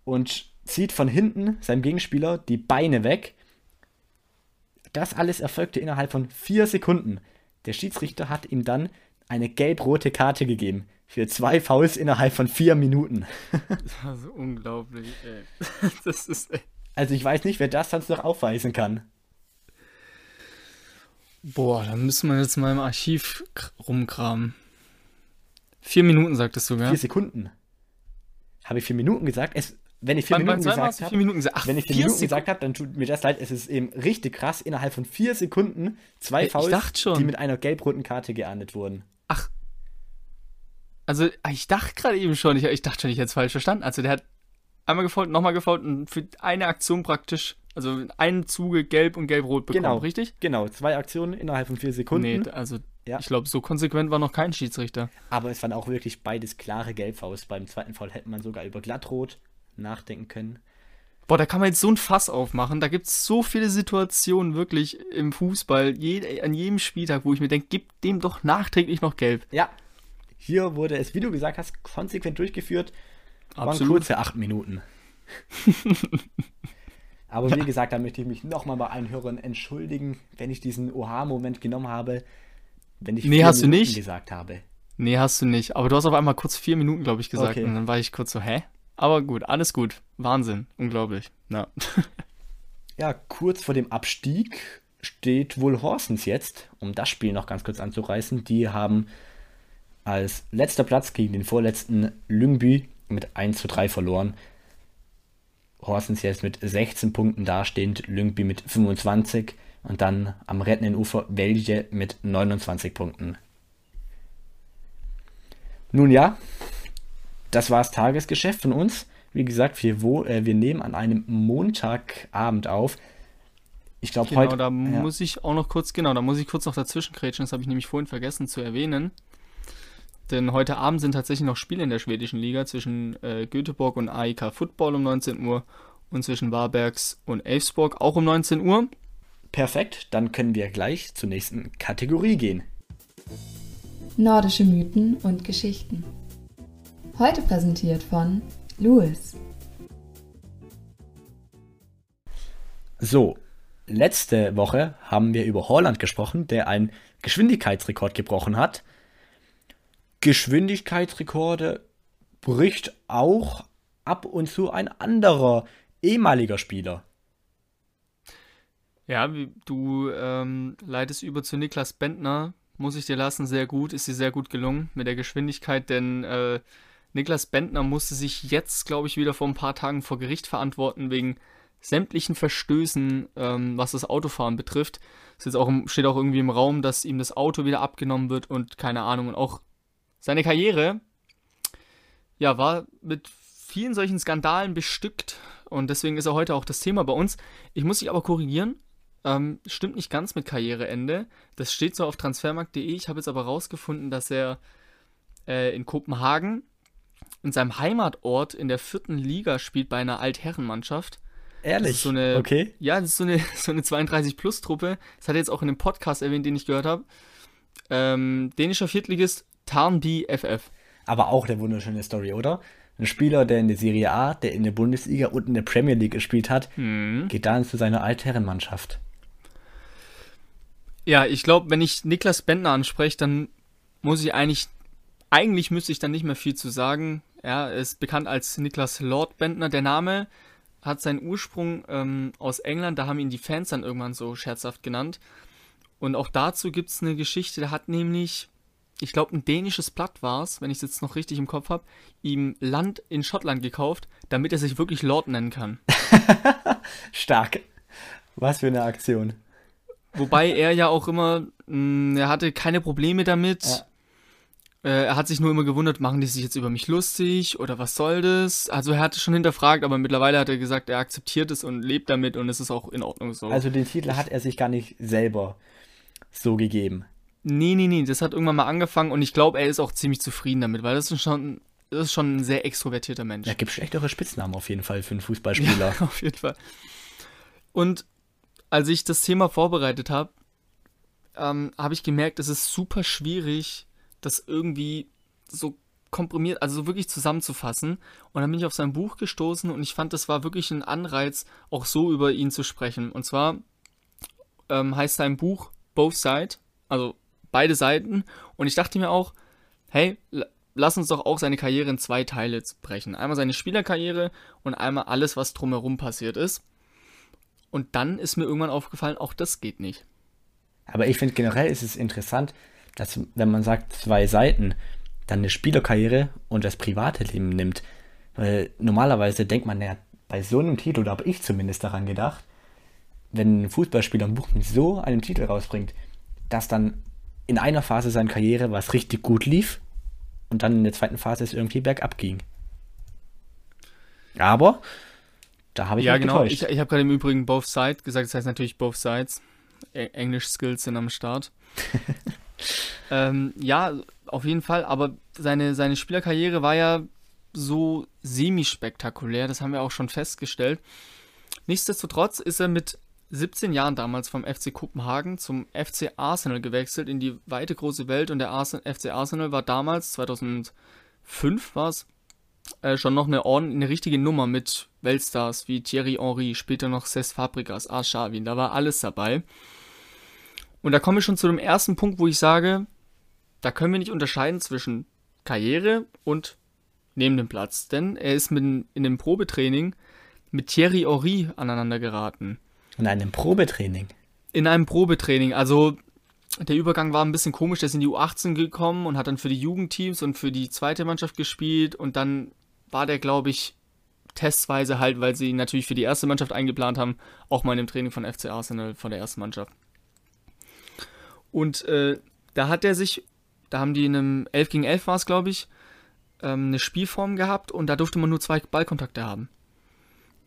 und zieht von hinten seinem Gegenspieler die Beine weg. Das alles erfolgte innerhalb von vier Sekunden. Der Schiedsrichter hat ihm dann eine gelb-rote Karte gegeben. Für zwei Fouls innerhalb von vier Minuten. [laughs] das war so unglaublich, ey. [laughs] Das ist, ey. Also ich weiß nicht, wer das sonst noch aufweisen kann. Boah, dann müssen wir jetzt mal im Archiv rumkramen. Vier Minuten sagtest du, gell? Vier Sekunden. Habe ich vier Minuten gesagt? Es, wenn ich vier Minuten gesagt vier Minuten habe, gesagt? Ach, wenn ich vier, Minuten Sekunden. gesagt habe, dann tut mir das leid. Es ist eben richtig krass. Innerhalb von vier Sekunden zwei Ich Fouls, die mit einer gelb-roten Karte geahndet wurden. Ach. Also, ich dachte gerade eben schon, ich, ich dachte schon, ich hätte es falsch verstanden. Also, der hat einmal gefault, nochmal gefault und für eine Aktion praktisch, also in einem Zuge gelb und gelb-rot bekommen, Genau. richtig? Genau, zwei Aktionen innerhalb von vier Sekunden. Nee, also, Ja. ich glaube, so konsequent war noch kein Schiedsrichter. Aber es waren auch wirklich beides klare Gelbfaust. Beim zweiten Foul hätte man sogar über Glattrot nachdenken können. Boah, da kann man jetzt so ein Fass aufmachen. Da gibt es so viele Situationen wirklich im Fußball, je, an jedem Spieltag, wo ich mir denke, gib dem doch nachträglich noch gelb. Ja, hier wurde es, wie du gesagt hast, konsequent durchgeführt. Waren Absolut. kurze acht Minuten. [laughs] Aber wie gesagt, da möchte ich mich nochmal bei allen Hörern entschuldigen, wenn ich diesen Oha-Moment genommen habe, wenn ich Nee, vier hast du nicht. gesagt habe. Nee, hast du nicht. Aber du hast auf einmal kurz vier Minuten, glaube ich, gesagt. Okay. Und dann war ich kurz so, hä? Aber gut, alles gut. Wahnsinn. Unglaublich. Ja. [laughs] Ja, kurz vor dem Abstieg steht wohl Horsens jetzt, um das Spiel noch ganz kurz anzureißen. Die haben als letzter Platz gegen den vorletzten Lyngby mit 1 zu 3 verloren. Horsens jetzt mit 16 Punkten dastehend, Lyngby mit 25 und dann am rettenden Ufer Welje mit 29 Punkten. Nun ja, das war das Tagesgeschäft von uns. Wie gesagt, wir, wo, äh, wir nehmen an einem Montagabend auf. Ich glaube, Genau, heute. da ja, muss ich auch noch kurz, genau, da muss ich kurz noch dazwischen kretschen. Das habe ich nämlich vorhin vergessen zu erwähnen. Denn heute Abend sind tatsächlich noch Spiele in der schwedischen Liga zwischen äh, Göteborg und AIK Football um 19 Uhr und zwischen Varbergs und Elfsborg auch um 19 Uhr. perfekt, dann können wir gleich zur nächsten Kategorie gehen. Nordische Mythen und Geschichten. Heute präsentiert von Louis. So, letzte Woche haben wir über Holland gesprochen, der einen Geschwindigkeitsrekord gebrochen hat. Geschwindigkeitsrekorde bricht auch ab und zu ein anderer ehemaliger Spieler. Ja, du ähm, leitest über zu Niklas Bentner, muss ich dir lassen, sehr gut, ist dir sehr gut gelungen mit der Geschwindigkeit, denn äh, Niklas Bentner musste sich jetzt, glaube ich, wieder vor ein paar Tagen vor Gericht verantworten wegen sämtlichen Verstößen, ähm, was das Autofahren betrifft. Es auch, steht auch irgendwie im Raum, dass ihm das Auto wieder abgenommen wird und keine Ahnung. Und auch seine Karriere, ja, war mit vielen solchen Skandalen bestückt und deswegen ist er heute auch das Thema bei uns. Ich muss dich aber korrigieren. Ähm, stimmt nicht ganz mit Karriereende. Das steht so auf transfermarkt.de. Ich habe jetzt aber rausgefunden, dass er äh, in Kopenhagen in seinem Heimatort in der vierten Liga spielt bei einer Altherrenmannschaft. Das Ehrlich? ist so eine, okay. Ja, das ist so eine, [laughs] so eine 32-Plus-Truppe. Das hat er jetzt auch in dem Podcast erwähnt, den ich gehört habe. Ähm, dänischer Viertligist Tarnby FF. Aber auch eine wunderschöne Story, oder? Ein Spieler, der in der Serie A, der in der Bundesliga und in der Premier League gespielt hat, Mhm. geht dann zu seiner Altherrenmannschaft. Ja, ich glaube, wenn ich Niklas Bentner anspreche, dann muss ich eigentlich, eigentlich müsste ich dann nicht mehr viel zu sagen. Ja, er ist bekannt als Niklas Lord Bentner. Der Name hat seinen Ursprung ähm, aus England, da haben ihn die Fans dann irgendwann so scherzhaft genannt. Und auch dazu gibt es eine Geschichte, der hat nämlich, ich glaube, ein dänisches Blatt war es, wenn ich es jetzt noch richtig im Kopf habe, ihm Land in Schottland gekauft, damit er sich wirklich Lord nennen kann. [laughs] Stark. Was für eine Aktion. Wobei er ja auch immer, mh, er hatte keine Probleme damit. Ja. Äh, er hat sich nur immer gewundert, machen die sich jetzt über mich lustig oder was soll das? Also er hatte schon hinterfragt, aber mittlerweile hat er gesagt, er akzeptiert es und lebt damit und es ist auch in Ordnung so. Also den Titel hat er sich gar nicht selber so gegeben. Nee, nee, nee, das hat irgendwann mal angefangen und ich glaube, er ist auch ziemlich zufrieden damit, weil das ist schon, das ist schon ein sehr extrovertierter Mensch. Da gibt schlechtere Spitznamen auf jeden Fall für einen [laughs] Fußballspieler. Ja, auf jeden Fall. Und als ich das Thema vorbereitet habe, ähm, habe ich gemerkt, es ist super schwierig, das irgendwie so komprimiert, also so wirklich zusammenzufassen. Und dann bin ich auf sein Buch gestoßen und ich fand, das war wirklich ein Anreiz, auch so über ihn zu sprechen. Und zwar ähm, heißt sein Buch Both Side, also beide Seiten. Und ich dachte mir auch, hey, lass uns doch auch seine Karriere in zwei Teile brechen. Einmal seine Spielerkarriere und einmal alles, was drumherum passiert ist. Und dann ist mir irgendwann aufgefallen, auch das geht nicht. Aber ich finde generell ist es interessant, dass wenn man sagt zwei Seiten, dann eine Spielerkarriere und das private Leben nimmt. Weil normalerweise denkt man ja bei so einem Titel, oder habe ich zumindest daran gedacht, wenn ein Fußballspieler ein Buch mit so einem Titel rausbringt, dass dann in einer Phase seiner Karriere was richtig gut lief und dann in der zweiten Phase es irgendwie bergab ging. Aber da habe ich ja, mich genau. getäuscht. Ich, ich habe gerade im Übrigen Both Sides gesagt, das heißt natürlich Both Sides. E Englisch-Skills sind am Start. [laughs] ähm, ja, auf jeden Fall, aber seine, seine Spielerkarriere war ja so semi-spektakulär, das haben wir auch schon festgestellt. Nichtsdestotrotz ist er mit 17 Jahren damals vom FC Kopenhagen zum FC Arsenal gewechselt in die weite große Welt und der Arsen FC Arsenal war damals, 2005 war es, äh, schon noch eine, ordn- eine richtige Nummer mit Weltstars wie Thierry Henry, später noch Cesc Fabregas, Arshavin, da war alles dabei. Und da komme ich schon zu dem ersten Punkt, wo ich sage, da können wir nicht unterscheiden zwischen Karriere und neben dem Platz. Denn er ist mit, in dem Probetraining mit Thierry Henry aneinander geraten. In einem Probetraining. In einem Probetraining. Also der Übergang war ein bisschen komisch. Der ist in die U18 gekommen und hat dann für die Jugendteams und für die zweite Mannschaft gespielt. Und dann war der, glaube ich, testweise halt, weil sie ihn natürlich für die erste Mannschaft eingeplant haben, auch mal in dem Training von FC Arsenal von der ersten Mannschaft. Und äh, da hat er sich, da haben die in einem 11 gegen 11 war es, glaube ich, ähm, eine Spielform gehabt und da durfte man nur zwei Ballkontakte haben.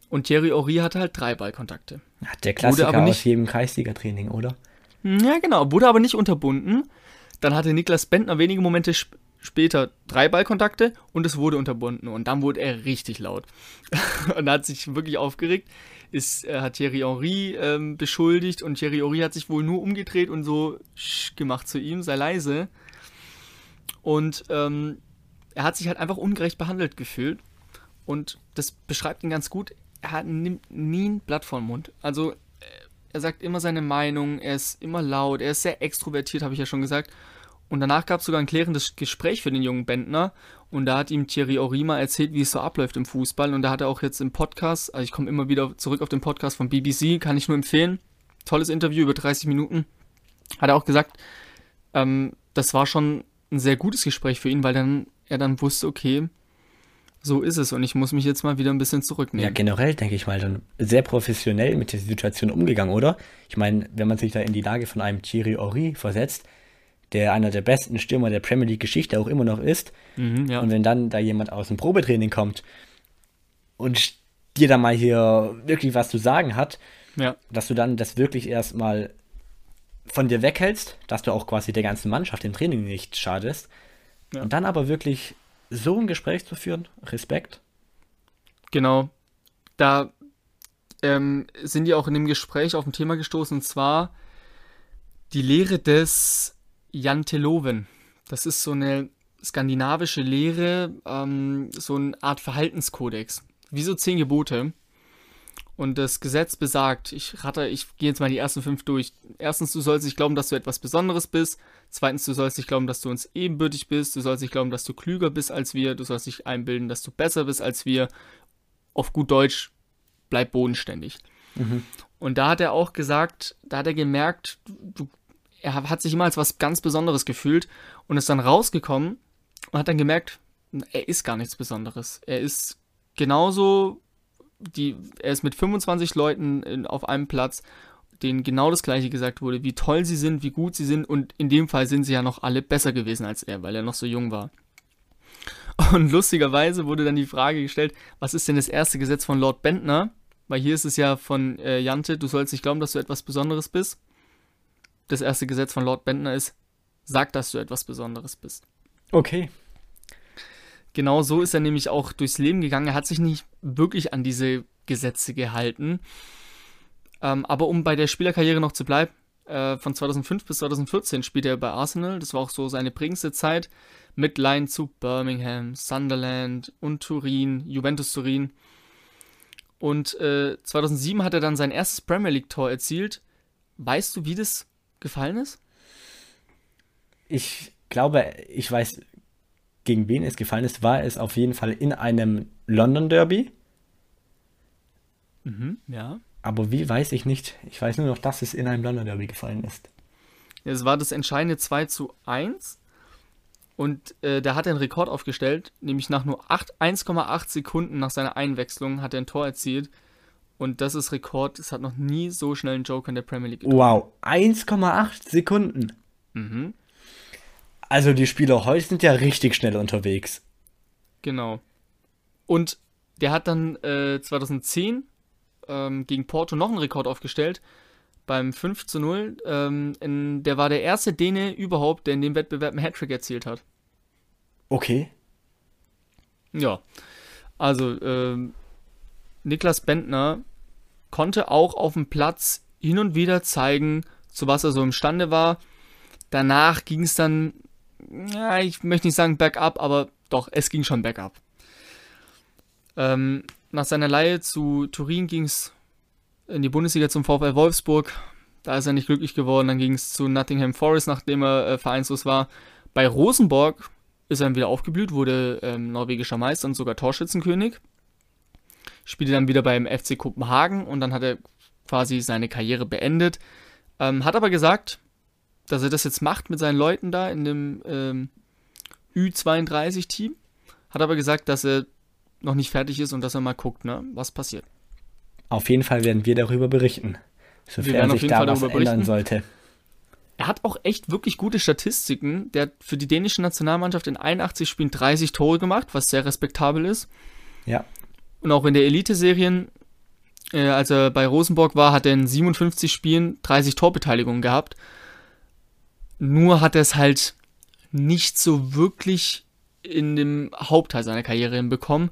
Und Thierry Henry hatte halt drei Ballkontakte. Hat der Klassiker aber nicht- aus jedem Kreisliga-Training, oder? Ja, genau. Wurde aber nicht unterbunden. Dann hatte Niklas Bentner wenige Momente sp später drei Ballkontakte und es wurde unterbunden. Und dann wurde er richtig laut. [laughs] und hat sich wirklich aufgeregt. Ist, er hat Thierry Henry ähm, beschuldigt und Thierry Henry hat sich wohl nur umgedreht und so gemacht zu ihm, sei leise. Und ähm, er hat sich halt einfach ungerecht behandelt gefühlt. Und das beschreibt ihn ganz gut. Er hat, nimmt nie ein Blatt den Mund. Also äh, er sagt immer seine Meinung, er ist immer laut, er ist sehr extrovertiert, habe ich ja schon gesagt. Und danach gab es sogar ein klärendes Gespräch für den jungen Bentner. Und da hat ihm Thierry Orima erzählt, wie es so abläuft im Fußball. Und da hat er auch jetzt im Podcast, also ich komme immer wieder zurück auf den Podcast von BBC, kann ich nur empfehlen. Tolles Interview über 30 Minuten. Hat er auch gesagt, ähm, das war schon ein sehr gutes Gespräch für ihn, weil dann er dann wusste, okay, so ist es und ich muss mich jetzt mal wieder ein bisschen Ja, zurücknehmen. generell denke ich mal dann sehr professionell mit der Situation umgegangen, oder? Ich meine, wenn man sich da in die Lage von einem Thierry Henry versetzt, der einer der besten Stürmer der Premier League Geschichte auch immer noch ist, Mhm, ja. und wenn dann da jemand aus dem Probetraining kommt und dir da mal hier wirklich was zu sagen hat, ja. dass du dann das wirklich erstmal von dir weghältst, dass du auch quasi der ganzen Mannschaft im Training nicht schadest. Ja. Und dann aber wirklich so ein Gespräch zu führen, Respekt. Genau. Da ähm, sind die auch in dem Gespräch auf ein Thema gestoßen, und zwar die Lehre des Jan Teloven. Das ist so eine skandinavische Lehre, ähm, so eine Art Verhaltenskodex. Wie so zehn Gebote. Und das Gesetz besagt, ich rate, ich gehe jetzt mal die ersten fünf durch. Erstens, du sollst nicht glauben, dass du etwas Besonderes bist. Zweitens, du sollst nicht glauben, dass du uns ebenbürtig bist. Du sollst nicht glauben, dass du klüger bist als wir. Du sollst nicht einbilden, dass du besser bist als wir. Auf gut Deutsch, bleib bodenständig. Und da hat er auch gesagt, da hat er gemerkt, du, er hat sich immer als was ganz Besonderes gefühlt und ist dann rausgekommen und hat dann gemerkt, er ist gar nichts Besonderes. Er ist genauso, die, er ist mit 25 Leuten in, auf einem Platz, denen genau das gleiche gesagt wurde, wie toll sie sind, wie gut sie sind und in dem Fall sind sie ja noch alle besser gewesen als er, weil er noch so jung war. Und lustigerweise wurde dann die Frage gestellt, was ist denn das erste Gesetz von Lord Bentner? Weil hier ist es ja von äh, Jante, du sollst nicht glauben, dass du etwas Besonderes bist. Das erste Gesetz von Lord Bentner ist, sag, dass du etwas Besonderes bist. Okay. Genau so ist er nämlich auch durchs Leben gegangen. Er hat sich nicht wirklich an diese Gesetze gehalten. Ähm, aber um bei der Spielerkarriere noch zu bleiben, äh, von 2005 bis 2014 spielte er bei Arsenal. Das war auch so seine prägendste Zeit mit Line zu Birmingham, Sunderland und Turin, Juventus Turin. Und äh, 2007 hat er dann sein erstes Premier League Tor erzielt. Weißt du, wie das gefallen ist? Ich glaube, ich weiß, gegen wen es gefallen ist. War es auf jeden Fall in einem London Derby. Mhm, ja. Aber wie weiß ich nicht. Ich weiß nur noch, dass es in einem London Derby gefallen ist. Es war das entscheidende 2 zu 1. Und äh, da hat er einen Rekord aufgestellt, nämlich nach nur 1,8 Sekunden nach seiner Einwechslung hat er ein Tor erzielt. Und das ist Rekord. Es hat noch nie so schnell einen Joker in der Premier League getroffen. Wow, 1,8 Sekunden. Mhm. Also die Spieler heute sind ja richtig schnell unterwegs. Genau. Und der hat dann äh, 2010 ähm, gegen Porto noch einen Rekord aufgestellt. Beim 5 zu 0. Ähm, in, der war der erste Däne überhaupt, der in dem Wettbewerb einen Hattrick erzielt hat. Okay. Ja. Also, ähm, Niklas Bentner konnte auch auf dem Platz hin und wieder zeigen, zu was er so imstande war. Danach ging es dann, ja, ich möchte nicht sagen bergab, aber doch, es ging schon bergab. Ähm, nach seiner Leihe zu Turin ging es in die Bundesliga zum VfL Wolfsburg. Da ist er nicht glücklich geworden. Dann ging es zu Nottingham Forest, nachdem er äh, vereinslos war. Bei Rosenborg ist er wieder aufgeblüht, wurde ähm, norwegischer Meister und sogar Torschützenkönig. Spielte dann wieder beim FC Kopenhagen und dann hat er quasi seine Karriere beendet. Ähm, hat aber gesagt, dass er das jetzt macht mit seinen Leuten da in dem ähm, Ü32-Team. Hat aber gesagt, dass er noch nicht fertig ist und dass er mal guckt, ne, was passiert. Auf jeden Fall werden wir darüber berichten, sofern sich da was ändern sollte. Er hat auch echt wirklich gute Statistiken. Der hat für die dänische Nationalmannschaft in 81 Spielen 30 Tore gemacht, was sehr respektabel ist. Ja. Und auch in der Elite-Serien, äh, als er bei Rosenborg war, hat er in 57 Spielen 30 Torbeteiligungen gehabt. Nur hat er es halt nicht so wirklich in dem Hauptteil seiner Karriere hinbekommen.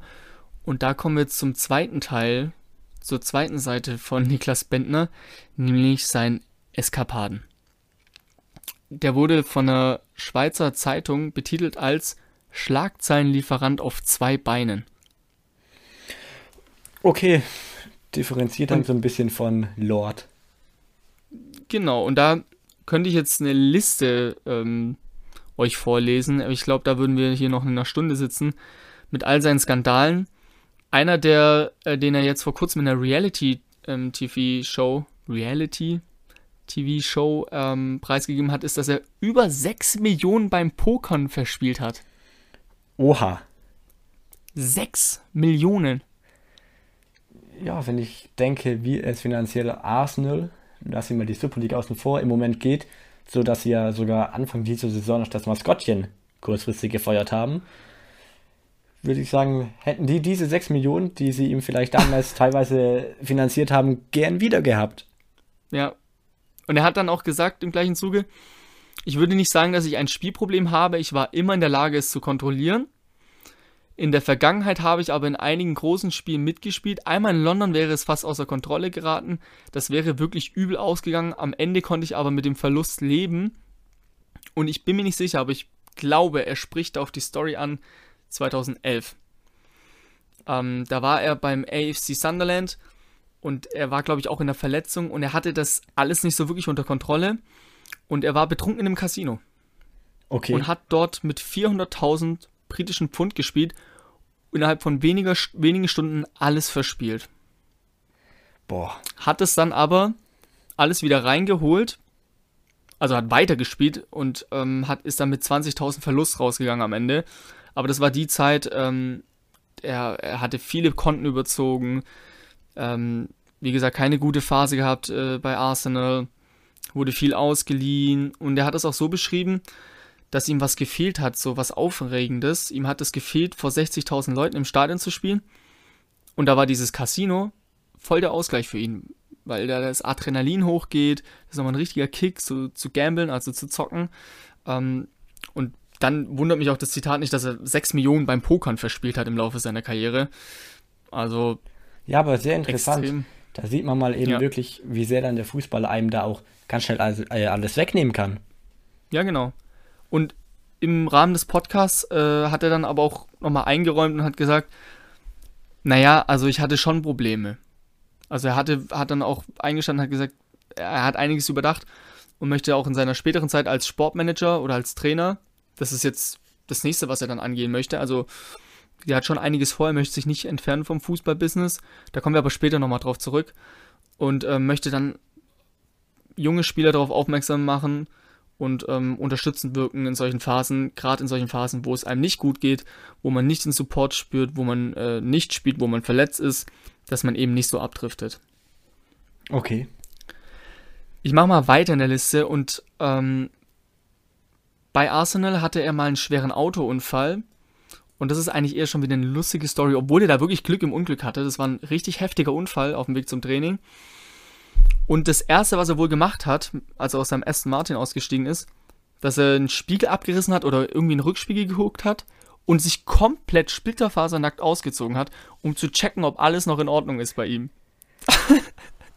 Und da kommen wir zum zweiten Teil, zur zweiten Seite von Niklas Bentner, nämlich sein Eskapaden. Der wurde von einer Schweizer Zeitung betitelt als Schlagzeilenlieferant auf zwei Beinen. Okay, differenziert dann so ein bisschen von Lord. Genau, und da könnte ich jetzt eine Liste ähm, euch vorlesen, aber ich glaube, da würden wir hier noch in einer Stunde sitzen mit all seinen Skandalen. Einer, der, äh, den er jetzt vor kurzem in der Reality-TV-Show, ähm, Reality-TV-Show ähm, preisgegeben hat, ist, dass er über 6 Millionen beim Pokern verspielt hat. Oha. 6 Millionen. Ja, wenn ich denke, wie es finanziell Arsenal, lassen wir mal die Super League außen vor, im Moment geht, so dass sie ja sogar Anfang dieser Saison noch das Maskottchen kurzfristig gefeuert haben, würde ich sagen, hätten die diese 6 Millionen, die sie ihm vielleicht damals [laughs] teilweise finanziert haben, gern wieder gehabt. Ja. Und er hat dann auch gesagt im gleichen Zuge, ich würde nicht sagen, dass ich ein Spielproblem habe, ich war immer in der Lage, es zu kontrollieren. In der Vergangenheit habe ich aber in einigen großen Spielen mitgespielt. Einmal in London wäre es fast außer Kontrolle geraten. Das wäre wirklich übel ausgegangen. Am Ende konnte ich aber mit dem Verlust leben. Und ich bin mir nicht sicher, aber ich glaube, er spricht auf die Story an, 2011. Ähm, da war er beim AFC Sunderland und er war, glaube ich, auch in der Verletzung und er hatte das alles nicht so wirklich unter Kontrolle und er war betrunken in einem Casino. Okay. Und hat dort mit 400.000 britischen Pfund gespielt, innerhalb von weniger, wenigen Stunden alles verspielt. Boah. Hat es dann aber alles wieder reingeholt, also hat weitergespielt und ähm, hat, ist dann mit 20.000 Verlust rausgegangen am Ende. Aber das war die Zeit, ähm, er, er hatte viele Konten überzogen, ähm, wie gesagt, keine gute Phase gehabt äh, bei Arsenal, wurde viel ausgeliehen und er hat es auch so beschrieben, dass ihm was gefehlt hat, so was Aufregendes. Ihm hat es gefehlt, vor 60.000 Leuten im Stadion zu spielen. Und da war dieses Casino voll der Ausgleich für ihn, weil da das Adrenalin hochgeht, das ist nochmal ein richtiger Kick, so, zu gambeln, also zu zocken. Ähm, und dann wundert mich auch das Zitat nicht, dass er 6 Millionen beim Pokern verspielt hat im Laufe seiner Karriere. Also. Ja, aber sehr interessant. Extrem. Da sieht man mal eben Ja. wirklich, wie sehr dann der Fußball einem da auch ganz schnell alles, äh, alles wegnehmen kann. Ja, genau. Und im Rahmen des Podcasts äh, hat er dann aber auch nochmal eingeräumt und hat gesagt, naja, also ich hatte schon Probleme. Also er hatte, hat dann auch eingestanden, hat gesagt, er hat einiges überdacht und möchte auch in seiner späteren Zeit als Sportmanager oder als Trainer, das ist jetzt das nächste, was er dann angehen möchte. Also er hat schon einiges vor, er möchte sich nicht entfernen vom Fußballbusiness. Da kommen wir aber später nochmal drauf zurück. Und äh, möchte dann junge Spieler darauf aufmerksam machen und ähm, unterstützend wirken in solchen Phasen, gerade in solchen Phasen, wo es einem nicht gut geht, wo man nicht den Support spürt, wo man äh, nicht spielt, wo man verletzt ist, dass man eben nicht so abdriftet. Okay. Ich mache mal weiter in der Liste und ähm, bei Arsenal hatte er mal einen schweren Autounfall. Und das ist eigentlich eher schon wieder eine lustige Story, obwohl er da wirklich Glück im Unglück hatte. Das war ein richtig heftiger Unfall auf dem Weg zum Training. Und das erste, was er wohl gemacht hat, als er aus seinem Aston Martin ausgestiegen ist, dass er einen Spiegel abgerissen hat oder irgendwie einen Rückspiegel geguckt hat und sich komplett splitterfasernackt ausgezogen hat, um zu checken, ob alles noch in Ordnung ist bei ihm. [laughs]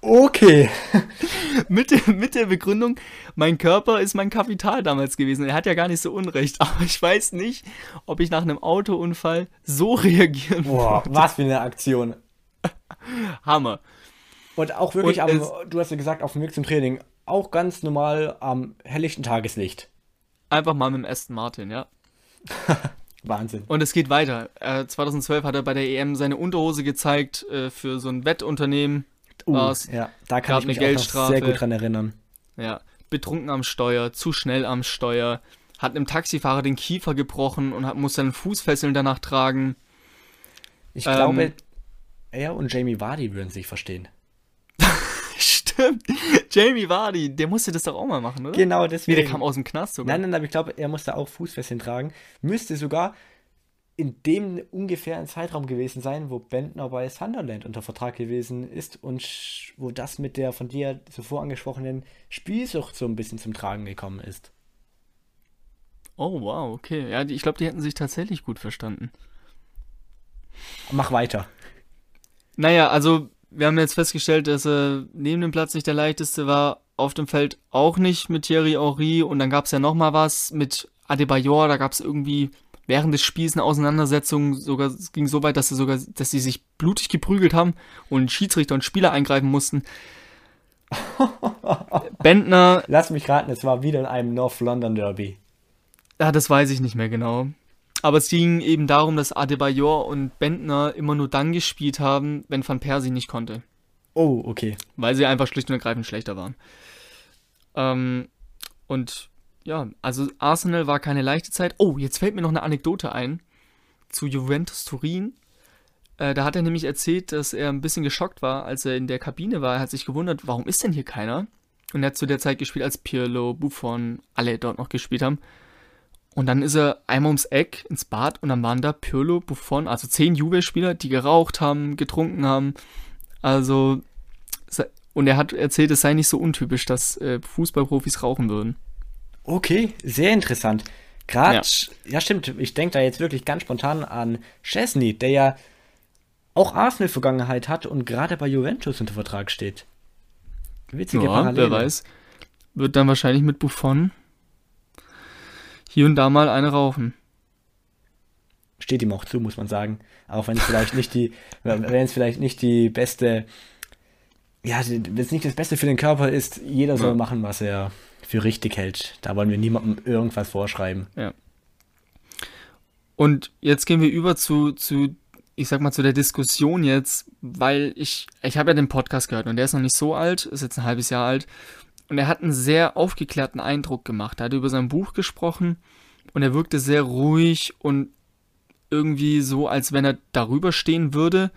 Okay. [laughs] mit, der, mit der Begründung, mein Körper ist mein Kapital damals gewesen. Er hat ja gar nicht so unrecht, [laughs] aber ich weiß nicht, ob ich nach einem Autounfall so reagieren Boah, würde. was für eine Aktion. Hammer. Und auch wirklich Und am, du hast ja gesagt, auf dem Weg zum Training, auch ganz normal am helllichten Tageslicht. Einfach mal mit dem Aston Martin, ja. [laughs] Wahnsinn. Und es geht weiter. Äh, 2012 hat er bei der EM seine Unterhose gezeigt äh, für so ein Wettunternehmen. Uh, ja, da kann ich mich auch sehr gut dran erinnern. Ja, betrunken am Steuer, zu schnell am Steuer, hat einem Taxifahrer den Kiefer gebrochen und hat, muss dann Fußfesseln danach tragen. Ich Ähm, glaube, er und Jamie Vardy würden sich verstehen. Stimmt. [laughs] Jamie Vardy, der musste das doch auch mal machen, oder? Genau, Nee, deswegen. der kam aus dem Knast sogar. Nein, nein, aber ich glaube, er musste auch Fußfesseln tragen. Müsste sogar in dem ungefähren Zeitraum gewesen sein, wo Bentner bei Sunderland unter Vertrag gewesen ist und wo das mit der von dir zuvor angesprochenen Spielsucht so ein bisschen zum Tragen gekommen ist. Oh, wow, okay. Ja, ich glaube, die hätten sich tatsächlich gut verstanden. Mach weiter. Naja, also wir haben jetzt festgestellt, dass er neben dem Platz nicht der leichteste war, auf dem Feld auch nicht mit Thierry Henry und dann gab es ja nochmal was mit Adebayor, da gab es irgendwie während des Spiels eine Auseinandersetzung, sogar es ging so weit, dass sie sogar, dass sie sich blutig geprügelt haben und Schiedsrichter und Spieler eingreifen mussten. [laughs] Bentner, Lass mich raten, es war wieder in einem North London Derby. ja, das weiß ich nicht mehr genau. Aber es ging eben darum, dass Adebayor und Bentner immer nur dann gespielt haben, wenn Van Persie nicht konnte. Oh, okay. weil sie einfach schlicht und ergreifend schlechter waren. Ähm, und ja, also Arsenal war keine leichte Zeit. Oh, jetzt fällt mir noch eine Anekdote ein zu Juventus Turin. Äh, da hat er nämlich erzählt, dass er ein bisschen geschockt war, als er in der Kabine war. Er hat sich gewundert, warum ist denn hier keiner? Und er hat zu der Zeit gespielt, als Pirlo, Buffon, alle dort noch gespielt haben. Und dann ist er einmal ums Eck ins Bad und dann waren da Pirlo, Buffon, also zehn Juve-Spieler, die geraucht haben, getrunken haben. Also, und er hat erzählt, es sei nicht so untypisch, dass äh, Fußballprofis rauchen würden. Okay, sehr interessant. Gerade, ja. stimmt, ich denke da jetzt wirklich ganz spontan an Chesney, der ja auch Arsenal-Vergangenheit hat und gerade bei Juventus unter Vertrag steht. Witzige Ja, Parallele. wer weiß. Wird dann wahrscheinlich mit Buffon hier und da mal eine rauchen. Steht ihm auch zu, muss man sagen. Auch wenn es vielleicht nicht die, [laughs] wenn es vielleicht nicht die beste, ja, wenn es nicht das Beste für den Körper ist, jeder soll Ja. machen, was er für richtig hält. Da wollen wir niemandem irgendwas vorschreiben. Und jetzt gehen wir über zu, zu, ich sag mal, zu der Diskussion jetzt, weil ich, ich habe ja den Podcast gehört und der ist noch nicht so alt, ist jetzt ein halbes Jahr alt. Und er hat einen sehr aufgeklärten Eindruck gemacht. Er hat über sein Buch gesprochen und er wirkte sehr ruhig und irgendwie so, als wenn er darüber stehen würde.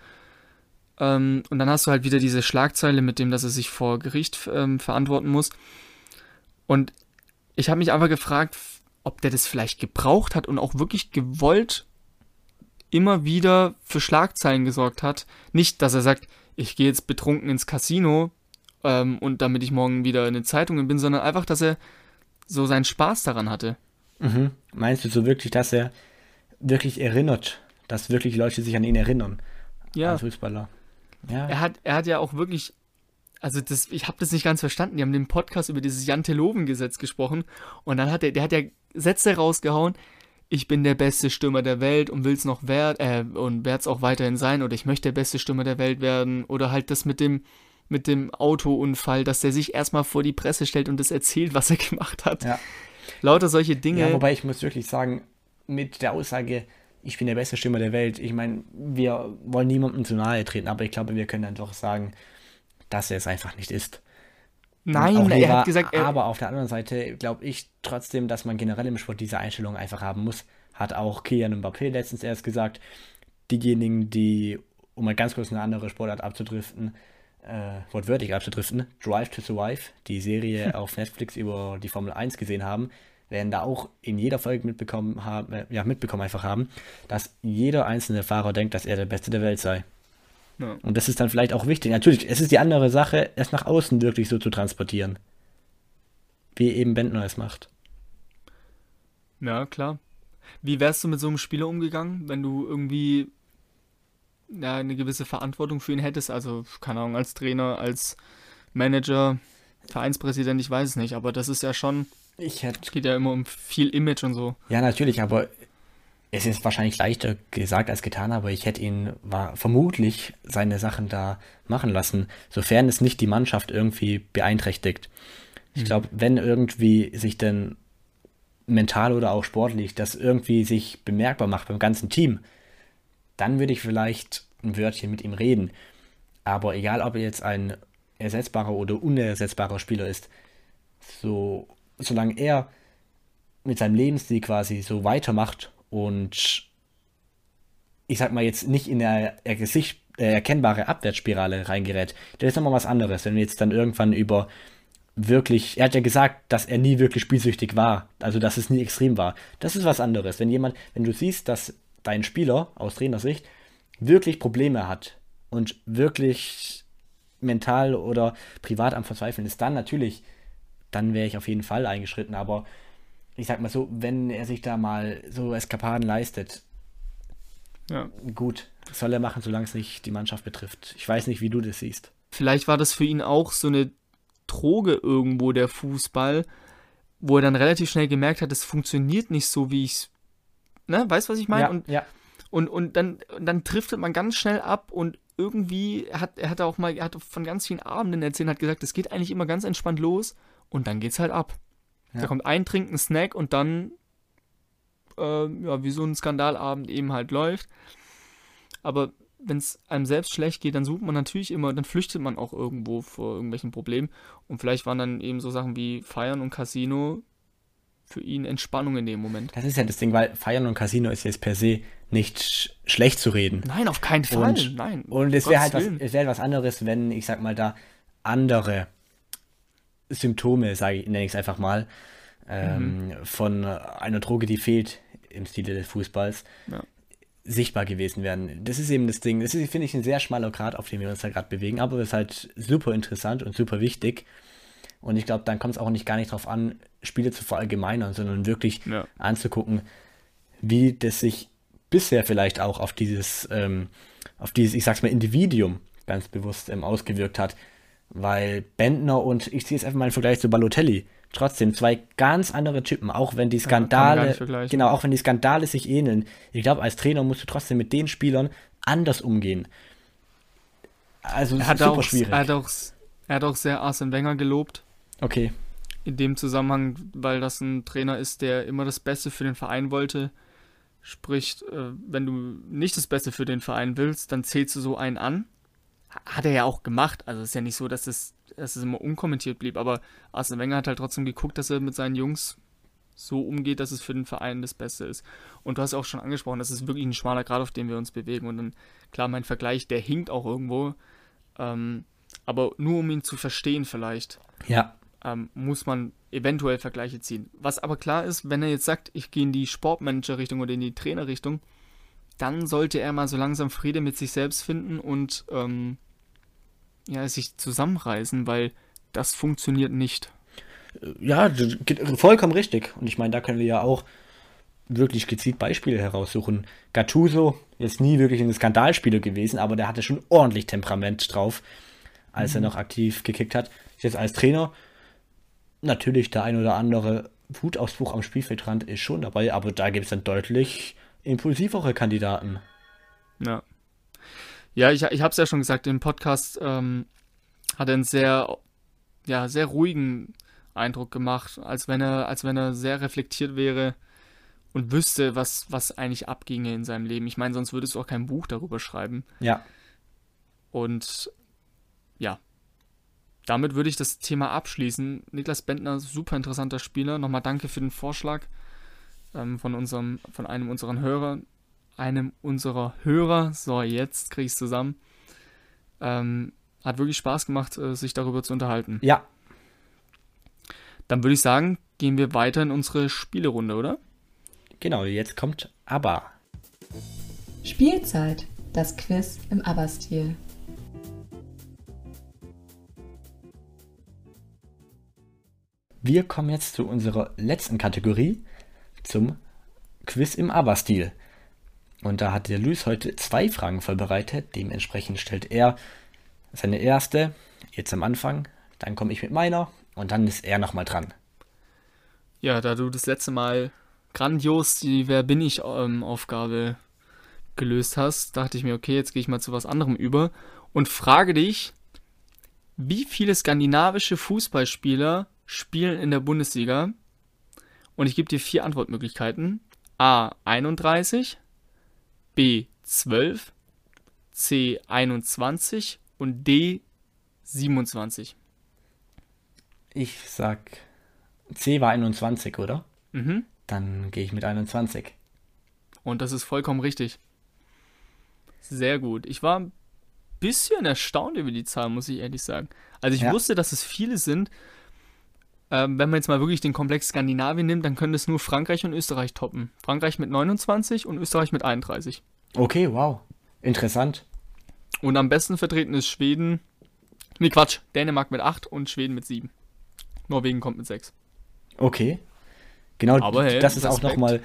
Ähm, und dann hast du halt wieder diese Schlagzeile mit dem, dass er sich vor Gericht ähm, verantworten muss. Und ich habe mich einfach gefragt, ob der das vielleicht gebraucht hat und auch wirklich gewollt immer wieder für Schlagzeilen gesorgt hat. Nicht, dass er sagt, ich gehe jetzt betrunken ins Casino ähm, und damit ich morgen wieder in den Zeitungen bin, sondern einfach, dass er so seinen Spaß daran hatte. Mhm. Meinst du so wirklich, dass er wirklich erinnert, dass wirklich Leute sich an ihn erinnern? Ja. Als Fußballer. Ja. Er hat, er hat ja auch wirklich, also das, ich habe das nicht ganz verstanden. Die haben den Podcast über dieses Jan-Teloven-Gesetz gesprochen und dann hat er, der hat ja Sätze rausgehauen. Ich bin der beste Stürmer der Welt und will's noch werd, äh, und werd's auch weiterhin sein oder ich möchte der beste Stürmer der Welt werden oder halt das mit dem mit dem Autounfall, dass der sich erstmal vor die Presse stellt und das erzählt, was er [laughs] gemacht hat. Ja. Lauter solche Dinge. Ja, wobei ich muss wirklich sagen, mit der Aussage, ich bin der beste Stürmer der Welt, ich meine, wir wollen niemandem zu nahe treten, aber ich glaube, wir können dann doch sagen, dass er es einfach nicht ist. Nein, er hat gesagt, er, aber auf der anderen Seite glaube ich trotzdem, dass man generell im Sport diese Einstellung einfach haben muss. Hat auch Kylian Mbappé letztens erst gesagt, diejenigen, die, um mal ganz kurz eine andere Sportart abzudriften, äh, wortwörtlich abzudriften, Drive to Survive, die Serie [laughs] auf Netflix über die Formel 1 gesehen haben, werden da auch in jeder Folge mitbekommen haben, äh, ja, mitbekommen einfach haben, dass jeder einzelne Fahrer denkt, dass er der Beste der Welt sei. Ja. Und das ist dann vielleicht auch wichtig. Natürlich, es ist die andere Sache, es nach außen wirklich so zu transportieren. Wie eben Bentner es macht. ja, klar. Wie wärst du mit so einem Spieler umgegangen, wenn du irgendwie ja, eine gewisse Verantwortung für ihn hättest? Also, keine Ahnung, als Trainer, als Manager, Vereinspräsident, ich weiß es nicht, aber das ist ja schon, Ich hätte. es geht ja immer um viel Image und so. Ja, natürlich, aber es ist wahrscheinlich leichter gesagt als getan, aber ich hätte ihn war, vermutlich seine Sachen da machen lassen, sofern es nicht die Mannschaft irgendwie beeinträchtigt. Ich glaube, wenn irgendwie sich denn mental oder auch sportlich das irgendwie sich bemerkbar macht beim ganzen Team, dann würde ich vielleicht ein Wörtchen mit ihm reden. Aber egal, ob er jetzt ein ersetzbarer oder unersetzbarer Spieler ist, so, solange er mit seinem Lebensstil quasi so weitermacht und ich sag mal jetzt nicht in eine erkennbare Abwärtsspirale reingerät, das ist nochmal was anderes. Wenn wir jetzt dann irgendwann über wirklich, er hat ja gesagt, dass er nie wirklich spielsüchtig war, also dass es nie extrem war. Das ist was anderes. Wenn jemand, wenn du siehst, dass dein Spieler aus Trainersicht wirklich Probleme hat und wirklich mental oder privat am Verzweifeln ist, dann natürlich, dann wäre ich auf jeden Fall eingeschritten. Aber ich sag mal so, wenn er sich da mal so Eskapaden leistet, Ja. gut, soll er machen, solange es nicht die Mannschaft betrifft. Ich weiß nicht, wie du das siehst. Vielleicht war das für ihn auch so eine Droge irgendwo, der Fußball, wo er dann relativ schnell gemerkt hat, es funktioniert nicht so, wie ich es. Ne, weißt du, was ich meine? ja, Und, ja. und, und dann, und dann driftet man ganz schnell ab und irgendwie hat er hat auch mal, er hat von ganz vielen Abenden erzählt, hat gesagt, es geht eigentlich immer ganz entspannt los und dann geht's halt ab. Ja. Da kommt ein Trinken, Snack und dann, äh, ja, wie so ein Skandalabend eben halt läuft. Aber wenn es einem selbst schlecht geht, dann sucht man natürlich immer, dann flüchtet man auch irgendwo vor irgendwelchen Problemen. Und vielleicht waren dann eben so Sachen wie Feiern und Casino für ihn Entspannung in dem Moment. Das ist ja das Ding, weil Feiern und Casino ist jetzt per se nicht sch schlecht zu reden. Nein, auf keinen Fall. Und, Nein. und es wäre halt was, es wär was anderes, wenn, ich sag mal, da andere Symptome, sage ich, nenne ich es einfach mal, ähm, Mhm. von einer Droge, die fehlt im Stile des Fußballs, Ja. sichtbar gewesen wären. Das ist eben das Ding. Das ist, finde ich, ein sehr schmaler Grad, auf dem wir uns da gerade bewegen, aber es ist halt super interessant und super wichtig. Und ich glaube, dann kommt es auch nicht gar nicht darauf an, Spiele zu verallgemeinern, sondern wirklich Ja. anzugucken, wie das sich bisher vielleicht auch auf dieses, ähm, auf dieses, ich sag's mal, Individuum ganz bewusst ähm, ausgewirkt hat. Weil Bentner und ich ziehe jetzt einfach mal einen Vergleich zu Balotelli. Trotzdem zwei ganz andere Typen, auch wenn die Skandale, vergleichen. genau, auch wenn die Skandale sich ähneln. Ich glaube, als Trainer musst du trotzdem mit den Spielern anders umgehen. Also Er es hat, ist super auch, schwierig. er, hat auch, er hat auch sehr Arsene Wenger gelobt. okay. In dem Zusammenhang, weil das ein Trainer ist, der immer das Beste für den Verein wollte. Sprich, äh, wenn du nicht das Beste für den Verein willst, dann zählst du so einen an. Ha- Hat er ja auch gemacht. Also es ist ja nicht so, dass es dass es immer unkommentiert blieb. Aber Arsene Wenger hat halt trotzdem geguckt, dass er mit seinen Jungs so umgeht, dass es für den Verein das Beste ist. Und du hast auch schon angesprochen, das ist wirklich ein schmaler Grad, auf dem wir uns bewegen. Und dann, klar, mein Vergleich, der hinkt auch irgendwo. Ähm, aber nur um ihn zu verstehen vielleicht, Ja, ähm, muss man eventuell Vergleiche ziehen. Was aber klar ist, wenn er jetzt sagt, ich gehe in die Sportmanager-Richtung oder in die Trainerrichtung, dann sollte er mal so langsam Friede mit sich selbst finden und ähm, ja, sich zusammenreißen, weil das funktioniert nicht. ja, vollkommen richtig. Und ich meine, da können wir ja auch wirklich gezielt Beispiele heraussuchen. Gattuso ist nie wirklich ein Skandalspieler gewesen, aber der hatte schon ordentlich Temperament drauf, als er noch aktiv gekickt hat. Jetzt als Trainer natürlich der ein oder andere Wutausbruch am Spielfeldrand ist schon dabei, aber da gibt es dann deutlich impulsivere Kandidaten. Ja. Ja, ich, ich habe es ja schon gesagt, im Podcast ähm, hat er einen sehr, ja, sehr ruhigen Eindruck gemacht, als wenn er, als wenn er sehr reflektiert wäre und wüsste, was, was eigentlich abginge in seinem Leben. Ich meine, sonst würdest du auch kein Buch darüber schreiben. Ja, Und ja, damit würde ich das Thema abschließen. Niklas Bentner, super interessanter Spieler. Nochmal danke für den Vorschlag ähm, von unserem, von einem unserer Hörer, einem unserer Hörer. So, jetzt kriege ich es zusammen. Ähm, hat wirklich Spaß gemacht, äh, sich darüber zu unterhalten. ja, Dann würde ich sagen, gehen wir weiter in unsere Spielerunde, oder? genau, jetzt kommt aber. Spielzeit. Das Quiz im ABBA-Stil. Wir kommen jetzt zu unserer letzten Kategorie, zum Quiz im Aber-Stil. Und da hat der Luis heute zwei Fragen vorbereitet. Dementsprechend stellt er seine erste jetzt am Anfang, dann komme ich mit meiner und dann ist er nochmal dran. Ja, da du das letzte Mal grandios die Wer bin ich ähm, Aufgabe gelöst hast, dachte ich mir, okay, jetzt gehe ich mal zu was anderem über und frage dich, wie viele skandinavische Fußballspieler spielen in der Bundesliga? Und ich gebe dir vier Antwortmöglichkeiten. A 31, B 12, C 21 und D 27. Ich sag, C war 21, oder? Mhm. Dann gehe ich mit 21. Und das ist vollkommen richtig. Sehr gut. Ich war ein bisschen erstaunt über die Zahl, muss ich ehrlich sagen. Also ich Ja. wusste, dass es viele sind. Ähm, wenn man jetzt mal wirklich den Komplex Skandinavien nimmt, dann können es nur Frankreich und Österreich toppen. Frankreich mit 29 und Österreich mit 31. Okay, wow. Interessant. Und am besten vertreten ist Schweden. Nee, Quatsch. Dänemark mit 8 und Schweden mit 7. Norwegen kommt mit 6. Okay. Genau, Aber hey, das ist auch Respekt. nochmal,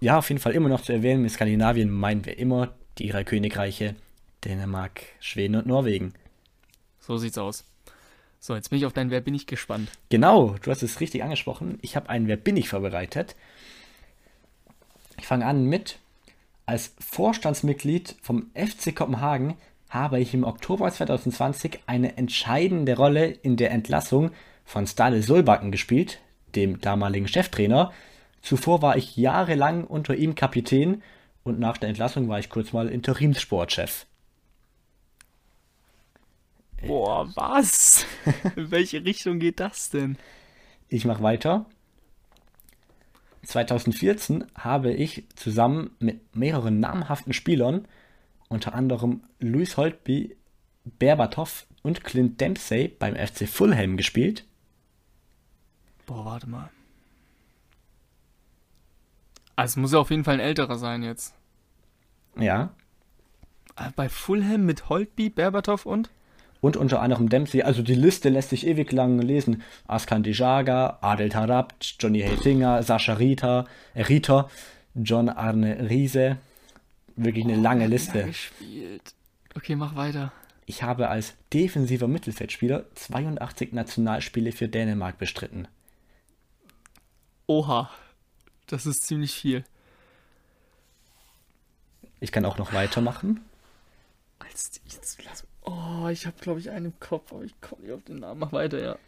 ja, auf jeden Fall immer noch zu erwähnen. Mit Skandinavien meinen wir immer die drei Königreiche, Dänemark, Schweden und Norwegen. So sieht's aus. So, jetzt bin ich auf dein Wer bin ich gespannt. Genau, du hast es richtig angesprochen. Ich habe einen Wer bin ich vorbereitet. Ich fange an mit, als Vorstandsmitglied vom FC Kopenhagen habe ich im Oktober 2020 eine entscheidende Rolle in der Entlassung von Stale Solbakken gespielt, dem damaligen Cheftrainer. Zuvor war ich jahrelang unter ihm Kapitän und nach der Entlassung war ich kurz mal Interimssportchef. Boah, was? [laughs] In welche Richtung geht das denn? Ich mache weiter. 2014 habe ich zusammen mit mehreren namhaften Spielern, unter anderem Luis Holtby, Berbatov und Clint Dempsey beim FC Fulham gespielt. Boah, warte mal. Also es muss ja auf jeden Fall ein älterer sein jetzt. Ja. Äh, Bei Fulham mit Holtby, Berbatov und? Und unter anderem Dempsey, also die Liste lässt sich ewig lang lesen. Askan Dijaga, Adel Tarabt, Johnny Helsinger, Sascha Rita, äh, Rita, John Arne Riese. Wirklich eine lange Liste. gespielt. Okay, mach weiter. Ich habe als defensiver Mittelfeldspieler 82 Nationalspiele für Dänemark bestritten. Oha. Das ist ziemlich viel. Ich kann auch noch weitermachen. Als, jetzt, lass, oh, ich habe glaube ich einen im Kopf, aber ich komme nicht auf den Namen. Mach weiter, ja.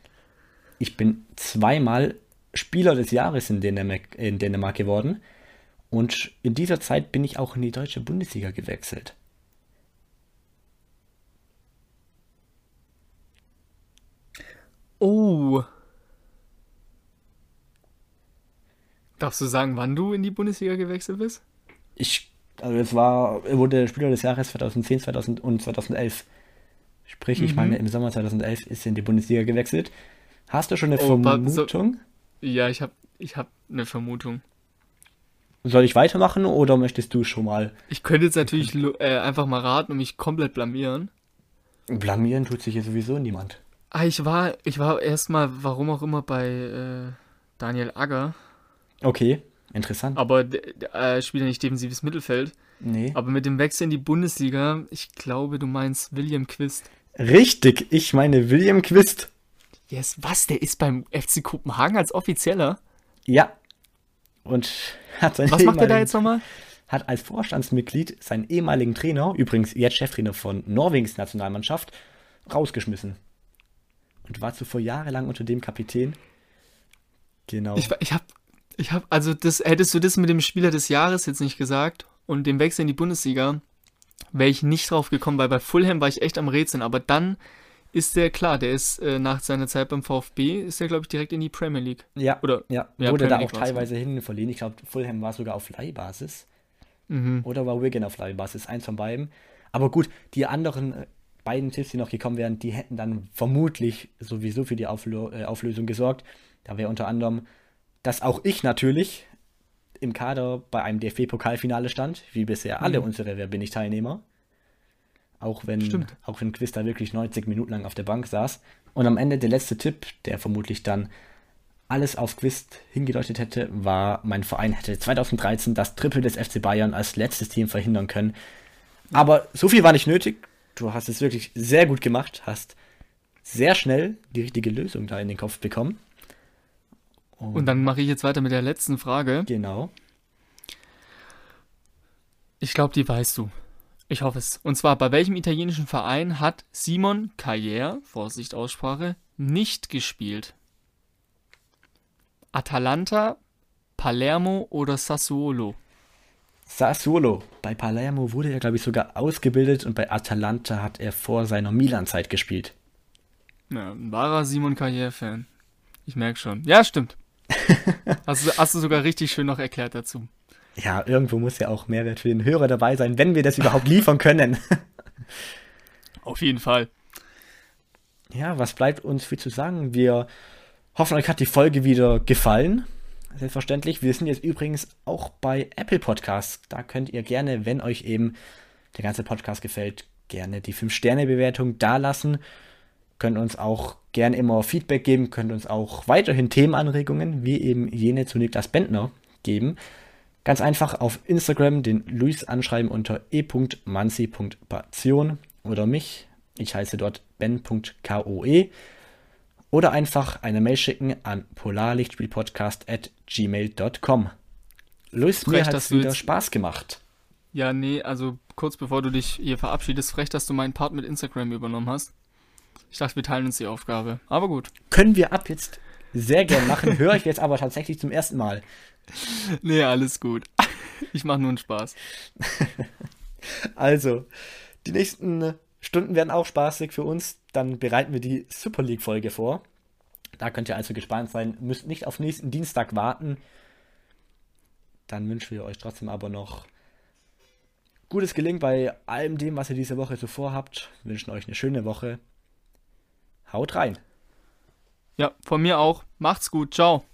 Ich bin zweimal Spieler des Jahres in Dänemark, in Dänemark geworden. Und in dieser Zeit bin ich auch in die deutsche Bundesliga gewechselt. Oh. Darfst du sagen, wann du in die Bundesliga gewechselt bist? Ich, also es war, er wurde Spieler des Jahres 2010, 2000 und 2011. Sprich, ich Mhm. meine, im Sommer 2011 ist er in die Bundesliga gewechselt. Hast du schon eine Oh, pa- so- Vermutung? Ja, ich habe ich hab eine Vermutung. Soll ich weitermachen oder möchtest du schon mal Ich könnte jetzt natürlich äh, einfach mal raten und mich komplett blamieren. blamieren? Tut sich hier sowieso niemand. Ah, ich war, ich war erstmal, warum auch immer, bei äh, Daniel Agger. Okay, interessant. Aber äh, spielt ja nicht defensives Mittelfeld. Nee. Aber mit dem Wechsel in die Bundesliga, ich glaube, du meinst William Quist. Richtig, ich meine William Quist. Yes, was? Der ist beim FC Kopenhagen als Offizieller? Ja. Und hat seinen Was macht er da jetzt nochmal? Hat als Vorstandsmitglied seinen ehemaligen Trainer, übrigens jetzt Cheftrainer von Norwegens Nationalmannschaft, rausgeschmissen. Und war zuvor jahrelang unter dem Kapitän. Genau. Ich, ich hab, ich hab, also das, hättest du das mit dem Spieler des Jahres jetzt nicht gesagt und dem Wechsel in die Bundesliga, wäre ich nicht drauf gekommen, weil bei Fulham war ich echt am Rätseln, aber dann ist der, klar, der ist äh, nach seiner Zeit beim VfB, ist der, glaube ich, direkt in die Premier League. ja, oder- ja, ja, wurde da Premier auch teilweise hin verliehen. Ich glaube, Fulham war sogar auf Leihbasis. Mhm. Oder war Wigan auf Leihbasis? Eins von beiden. Aber gut, die anderen äh, beiden Tipps, die noch gekommen wären, die hätten dann vermutlich sowieso für die Auflö äh, Auflösung gesorgt. Da wäre unter anderem, dass auch ich natürlich im Kader bei einem DFB-Pokalfinale stand, wie bisher alle unsere Wer bin ich Teilnehmer. Auch wenn, Stimmt. auch wenn Quiz da wirklich 90 Minuten lang auf der Bank saß. Und am Ende der letzte Tipp, der vermutlich dann alles auf Quiz hingedeutet hätte, war, mein Verein hätte 2013 das Triple des FC Bayern als letztes Team verhindern können. Aber so viel war nicht nötig. Du hast es wirklich sehr gut gemacht, hast sehr schnell die richtige Lösung da in den Kopf bekommen. Und dann mache ich jetzt weiter mit der letzten Frage. Genau. Ich glaube, die weißt du. Ich hoffe es. Und zwar, bei welchem italienischen Verein hat Simon Carrière, Vorsicht Aussprache, nicht gespielt? Atalanta, Palermo oder Sassuolo? Sassuolo. Bei Palermo wurde er, glaube ich, sogar ausgebildet und bei Atalanta hat er vor seiner Milan-Zeit gespielt. Ja, ein wahrer Simon Carrière-Fan. Ich merke schon. Ja, stimmt. [laughs] hast, du, hast du sogar richtig schön noch erklärt dazu. Ja, irgendwo muss ja auch Mehrwert für den Hörer dabei sein, wenn wir das überhaupt liefern können. [laughs] Auf jeden Fall. Ja, was bleibt uns viel zu sagen? Wir hoffen, euch hat die Folge wieder gefallen. Selbstverständlich. Wir sind jetzt übrigens auch bei Apple Podcasts. Da könnt ihr gerne, wenn euch eben der ganze Podcast gefällt, gerne die 5-Sterne-Bewertung dalassen. Könnt uns auch gerne immer Feedback geben, könnt uns auch weiterhin Themenanregungen, wie eben jene zu Niklas Bentner, geben. Ganz einfach auf Instagram den Luis anschreiben unter e.mansi.passion oder mich. Ich heiße dort ben.koe. Oder einfach eine Mail schicken an polarlichtspielpodcast at gmail.com. Luis, mir hat es wieder jetzt- Spaß gemacht. Ja, nee, also kurz bevor du dich hier verabschiedest, frech, dass du meinen Part mit Instagram übernommen hast. Ich dachte, wir teilen uns die Aufgabe. Aber gut. Können wir ab jetzt sehr gern machen, höre ich jetzt aber tatsächlich zum ersten Mal. [laughs] Nee, alles gut. [laughs] Ich mache nur einen Spaß. [laughs] Also, die nächsten Stunden werden auch spaßig für uns. Dann bereiten wir die Super League-Folge vor. Da könnt ihr also gespannt sein. Müsst nicht auf nächsten Dienstag warten. Dann wünschen wir euch trotzdem aber noch gutes Gelingen bei allem dem, was ihr diese Woche so vorhabt. Wir wünschen euch eine schöne Woche. Haut rein. Ja, von mir auch. Macht's gut. Ciao.